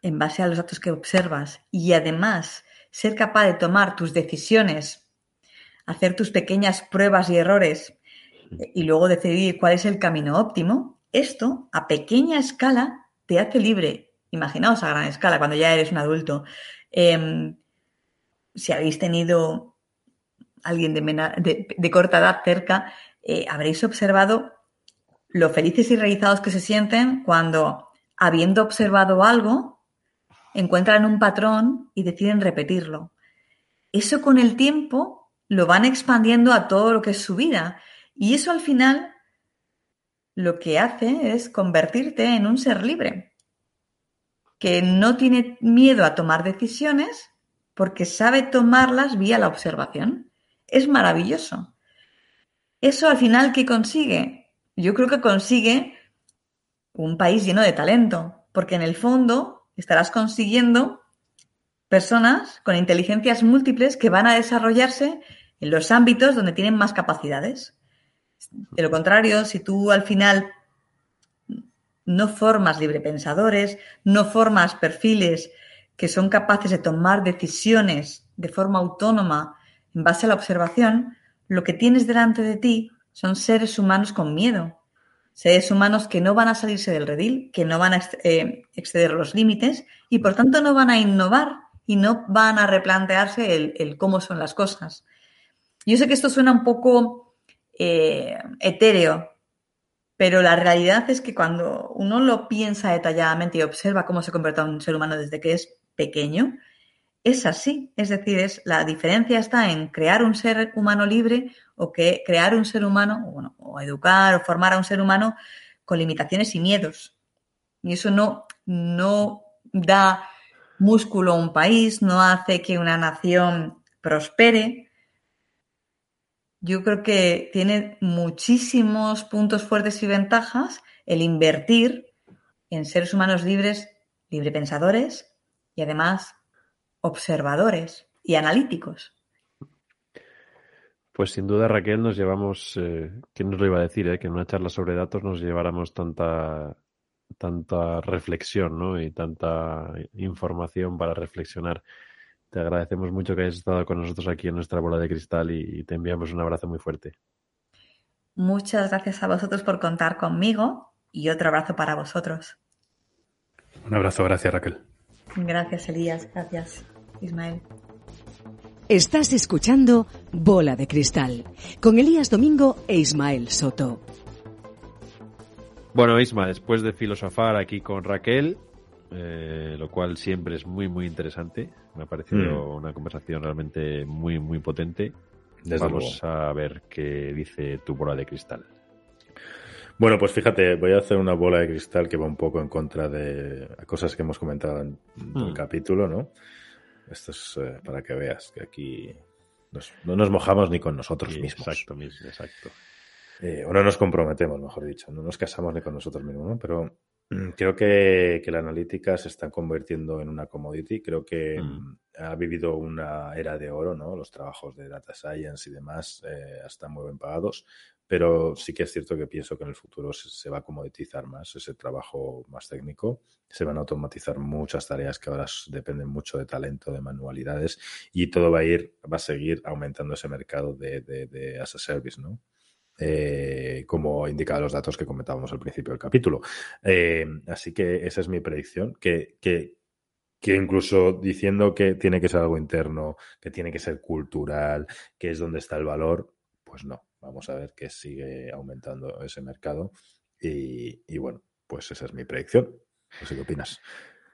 en base a los datos que observas y además ser capaz de tomar tus decisiones, hacer tus pequeñas pruebas y errores y luego decidir cuál es el camino óptimo, esto a pequeña escala te hace libre. Imaginaos a gran escala cuando ya eres un adulto. Em, si habéis tenido alguien de, corta edad cerca, eh, habréis observado lo felices y realizados que se sienten cuando, habiendo observado algo, encuentran un patrón y deciden repetirlo. Eso con el tiempo lo van expandiendo a todo lo que es su vida. Y eso al final lo que hace es convertirte en un ser libre, que no tiene miedo a tomar decisiones porque sabe tomarlas vía la observación. Es maravilloso. Eso al final, ¿qué consigue? Yo creo que consigue un país lleno de talento, porque en el fondo estarás consiguiendo personas con inteligencias múltiples que van a desarrollarse en los ámbitos donde tienen más capacidades. De lo contrario, si tú al final no formas librepensadores, no formas perfiles que son capaces de tomar decisiones de forma autónoma en base a la observación, lo que tienes delante de ti son seres humanos con miedo, seres humanos que no van a salirse del redil, que no van a eh, exceder los límites y por tanto no van a innovar y no van a replantearse el, cómo son las cosas. Yo sé que esto suena un poco eh, etéreo, pero la realidad es que cuando uno lo piensa detalladamente y observa cómo se comporta un ser humano desde que es pequeño, es así. Es decir, es, la diferencia está en crear un ser humano libre o que crear un ser humano, o, o educar o formar a un ser humano con limitaciones y miedos. Y eso no, no da músculo a un país, no hace que una nación prospere. Yo creo que tiene muchísimos puntos fuertes y ventajas el invertir en seres humanos libres, librepensadores, y además observadores y analíticos. Pues sin duda, Raquel, nos llevamos, eh, ¿quién nos lo iba a decir? Eh? Que en una charla sobre datos nos lleváramos tanta, tanta reflexión ¿no? y tanta información para reflexionar. Te agradecemos mucho que hayas estado con nosotros aquí en nuestra bola de cristal y te enviamos un abrazo muy fuerte. Muchas gracias a vosotros por contar conmigo y otro abrazo para vosotros. Un abrazo, gracias Raquel. Gracias Elías, gracias Ismael. Estás escuchando Bola de Cristal con Elías Domingo e Ismael Soto. Bueno, Isma, después de filosofar aquí con Raquel, eh, lo cual siempre es muy, muy interesante, me ha parecido mm. una conversación realmente muy, muy potente. Vamos a ver qué dice tu bola de cristal. Bueno, pues fíjate, voy a hacer una bola de cristal que va un poco en contra de cosas que hemos comentado en el mm. capítulo, ¿no? Esto es eh, para que veas que aquí no nos mojamos ni con nosotros mismos. Exacto, exacto. Eh, o no nos comprometemos, mejor dicho, no nos casamos ni con nosotros mismos, ¿no? Pero creo que, la analítica se está convirtiendo en una commodity. Creo que mm. ha vivido una era de oro, ¿no? Los trabajos de data science y demás eh, están muy bien pagados, pero sí que es cierto que pienso que en el futuro se, va a comoditizar más ese trabajo más técnico. Se van a automatizar muchas tareas que ahora dependen mucho de talento, de manualidades y todo va a ir, va a seguir aumentando ese mercado de, de, de as a service, ¿no? Eh, como indican los datos que comentábamos al principio del capítulo. Eh, así que esa es mi predicción, que, que, incluso diciendo que tiene que ser algo interno, que tiene que ser cultural, que es donde está el valor, pues no, vamos a ver que sigue aumentando ese mercado y, y bueno, pues esa es mi predicción. No sé qué opinas.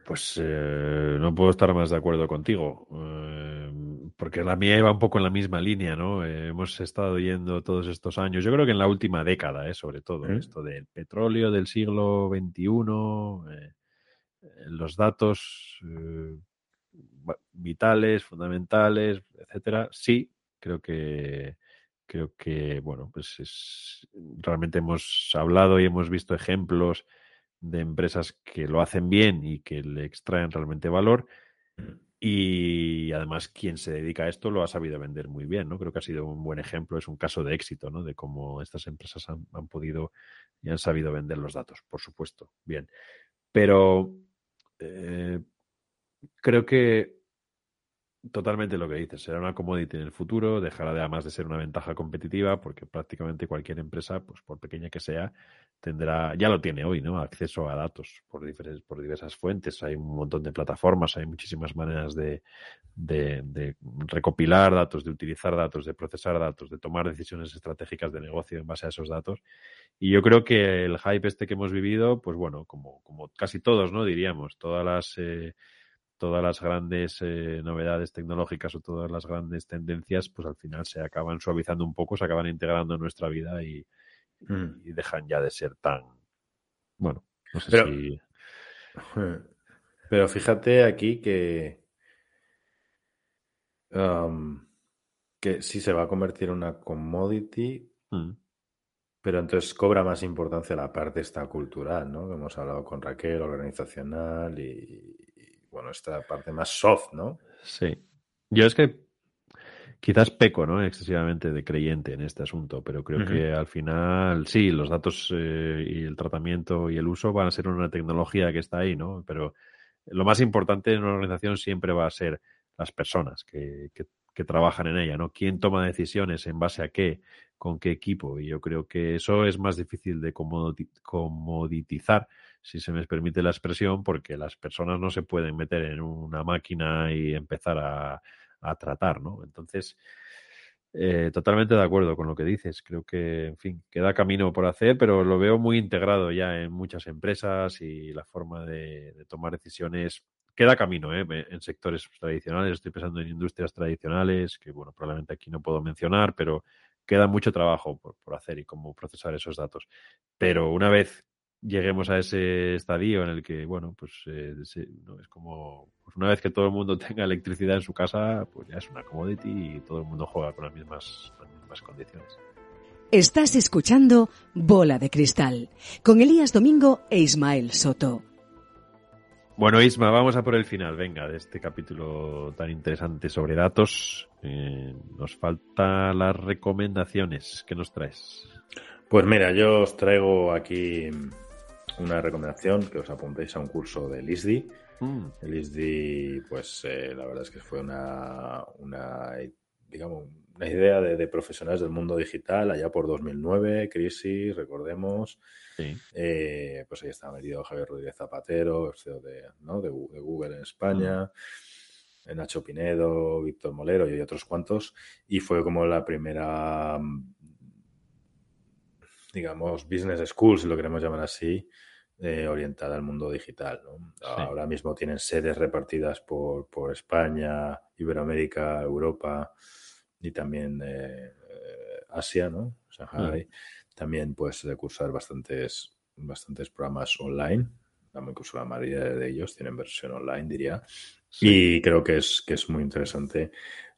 Pues eh, no puedo estar más de acuerdo contigo, eh, porque la mía iba un poco en la misma línea, ¿no? Eh, hemos estado yendo todos estos años, yo creo que en la última década, sobre todo, esto del petróleo del siglo XXI, los datos vitales, fundamentales, etcétera, sí, creo que creo que, bueno, pues es, realmente hemos hablado y hemos visto ejemplos de empresas que lo hacen bien y que le extraen realmente valor. Y además, quien se dedica a esto lo ha sabido vender muy bien, ¿no? Creo que ha sido un buen ejemplo, es un caso de éxito, ¿no? De cómo estas empresas han, podido y han sabido vender los datos, por supuesto. Bien. Pero eh, creo que totalmente lo que dices. Será una commodity en el futuro, dejará de, además de ser una ventaja competitiva, porque prácticamente cualquier empresa, pues por pequeña que sea, tendrá, ya lo tiene hoy, ¿no? Acceso a datos por, diferentes, por diversas fuentes. Hay un montón de plataformas, hay muchísimas maneras de, de, recopilar datos, de utilizar datos, de procesar datos, de tomar decisiones estratégicas de negocio en base a esos datos. Y yo creo que el hype este que hemos vivido, pues bueno, como, como casi todos, ¿no? Diríamos, todas las eh, todas las grandes eh, novedades tecnológicas o todas las grandes tendencias, pues al final se acaban suavizando un poco, se acaban integrando en nuestra vida y, mm. dejan ya de ser tan, bueno, no sé pero, si... [laughs] Pero fíjate aquí que, um, que sí se va a convertir en una commodity, mm. pero entonces cobra más importancia la parte esta cultural, ¿no? Que hemos hablado con Raquel, organizacional y, bueno, esta parte más soft, ¿no? Sí. Yo es que quizás peco, ¿no? Excesivamente de creyente en este asunto, pero creo que al final sí, los datos eh, y el tratamiento y el uso van a ser una tecnología que está ahí, ¿no? Pero lo más importante en una organización siempre va a ser las personas que, que, que trabajan en ella, ¿no? ¿Quién toma decisiones en base a qué, con qué equipo? Y yo creo que eso es más difícil de comoditizar si se me permite la expresión, porque las personas no se pueden meter en una máquina y empezar a, tratar, ¿no? Entonces, eh, totalmente de acuerdo con lo que dices. Creo que, en fin, queda camino por hacer, pero lo veo muy integrado ya en muchas empresas y la forma de, tomar decisiones. Queda camino ¿eh? en sectores tradicionales. Estoy pensando en industrias tradicionales, que, bueno, probablemente aquí no puedo mencionar, pero queda mucho trabajo por, por hacer y cómo procesar esos datos. Pero una vez lleguemos a ese estadio en el que, bueno, pues eh, es como pues una vez que todo el mundo [laughs] tenga electricidad en su casa, pues ya es una commodity y todo el mundo juega con las mismas, las mismas condiciones. Estás escuchando Bola de Cristal con Elías Domingo e Ismael Soto. Bueno, Isma, vamos a por el final, venga, de este capítulo tan interesante sobre datos. Eh, nos faltan las recomendaciones. ¿Qué nos traes? Pues mira, yo os traigo aquí una recomendación que os apuntéis a un curso del ISDI. Mm, El ISDI, pues eh, la verdad es que fue una, una digamos, una idea de, de profesionales del mundo digital allá por 2009, crisis, recordemos. sí. Eh, pues ahí estaba metido Javier Rodríguez Zapatero, CEO de, ¿no? de, Google en España, eh, Nacho Pinedo, Víctor Molero y otros cuantos. Y fue como la primera, mm, digamos, business school, si lo queremos llamar así, eh, orientada al mundo digital. ¿no? Ahora mismo tienen sedes repartidas por, por España, Iberoamérica, Europa y también eh, eh, Asia, ¿no? Shanghai. También puedes de cursar bastantes, bastantes programas online. Incluso la mayoría de ellos tienen versión online, diría. Sí. Y creo que es, que es muy interesante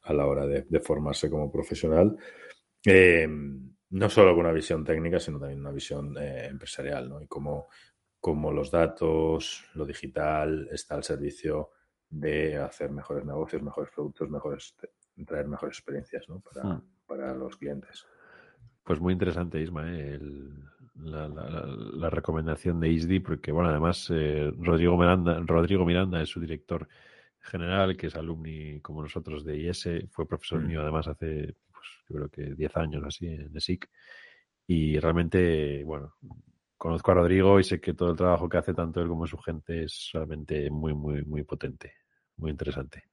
a la hora de, de formarse como profesional. Eh, no solo con una visión técnica, sino también una visión eh, empresarial, ¿no? Y cómo, cómo los datos, lo digital está al servicio de hacer mejores negocios, mejores productos, mejores, traer mejores experiencias ¿no? para, Hmm. para los clientes. Pues muy interesante, Isma, ¿eh? El- la, la- la- recomendación de ISDI, porque, bueno, además, eh, Rodrigo, Miranda, Rodrigo Miranda es su director general, que es alumni como nosotros de IS, fue profesor Mm. mío además hace, yo creo que 10 años así en ESIC. Y realmente, bueno, conozco a Rodrigo y sé que todo el trabajo que hace tanto él como su gente es realmente muy, muy, muy potente, muy interesante.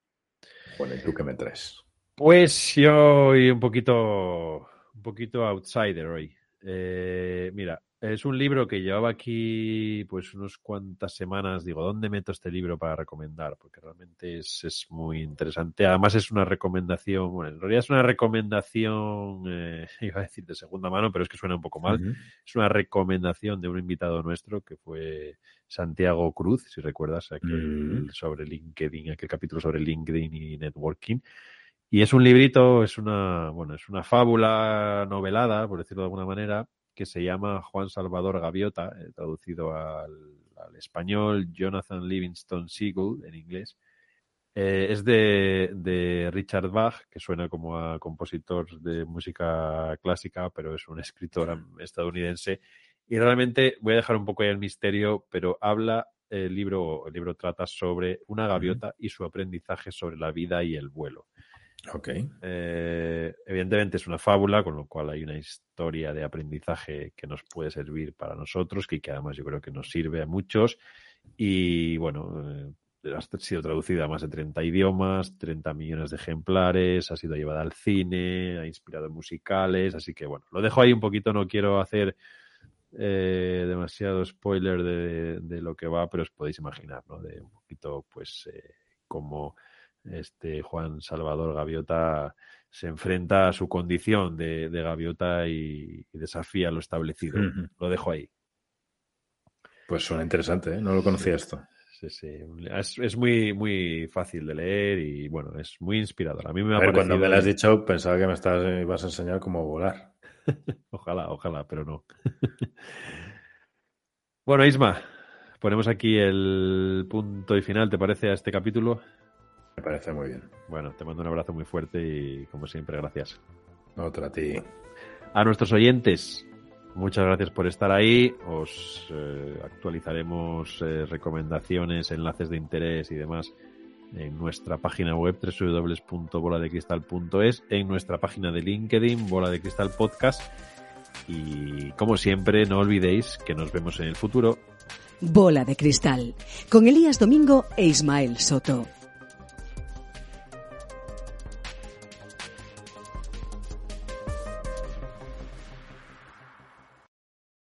Bueno, ¿y tú qué me traes? Pues yo hoy un poquito, un poquito outsider hoy. Eh, mira, es un libro que llevaba aquí pues unas cuantas semanas. Digo, ¿dónde meto este libro para recomendar? Porque realmente es, es muy interesante. Además es una recomendación, bueno, en realidad es una recomendación, eh, [laughs] iba a decir de segunda mano, pero es que suena un poco mal. Es una recomendación de un invitado nuestro que fue Santiago Cruz, si recuerdas, aquel Mm. sobre LinkedIn, aquel capítulo sobre LinkedIn y networking. Y es un librito, es una, bueno, es una fábula novelada, por decirlo de alguna manera, que se llama Juan Salvador Gaviota, eh, traducido al, al español Jonathan Livingston Seagull en inglés. Eh, es de, de Richard Bach, que suena como a compositor de música clásica, pero es un escritor estadounidense. Y realmente voy a dejar un poco ahí el misterio, pero habla, el libro, el libro trata sobre una gaviota y su aprendizaje sobre la vida y el vuelo. Ok. Eh, evidentemente es una fábula, con lo cual hay una historia de aprendizaje que nos puede servir para nosotros, que, que además yo creo que nos sirve a muchos. Y bueno, eh, ha sido traducida a más de 30 idiomas, 30 millones de ejemplares, ha sido llevada al cine, ha inspirado musicales, así que bueno, lo dejo ahí un poquito, no quiero hacer eh, demasiado spoiler de, lo que va, pero os podéis imaginar, ¿no? De un poquito, pues, eh, cómo este Juan Salvador Gaviota se enfrenta a su condición de, de gaviota y, y desafía lo establecido. Lo dejo ahí. Pues suena interesante, ¿eh? No lo conocía esto. Sí, sí. Es, es muy, muy fácil de leer y bueno, es muy inspirador. A mí me ha A ver, cuando me lo has dicho pensaba que me estabas, me ibas a enseñar cómo volar. [laughs] Ojalá, ojalá, pero no. [laughs] bueno, Isma, ponemos aquí el punto y final, ¿te parece, a este capítulo? Me parece muy bien. Bueno, te mando un abrazo muy fuerte y como siempre, gracias. Otra a ti. A nuestros oyentes, muchas gracias por estar ahí. Os eh, actualizaremos eh, recomendaciones, enlaces de interés y demás en nuestra página web www.boladecristal.es, en nuestra página de LinkedIn, Bola de Cristal Podcast. Y como siempre, no olvidéis que nos vemos en el futuro Bola de Cristal, con Elías Domingo e Ismael Soto.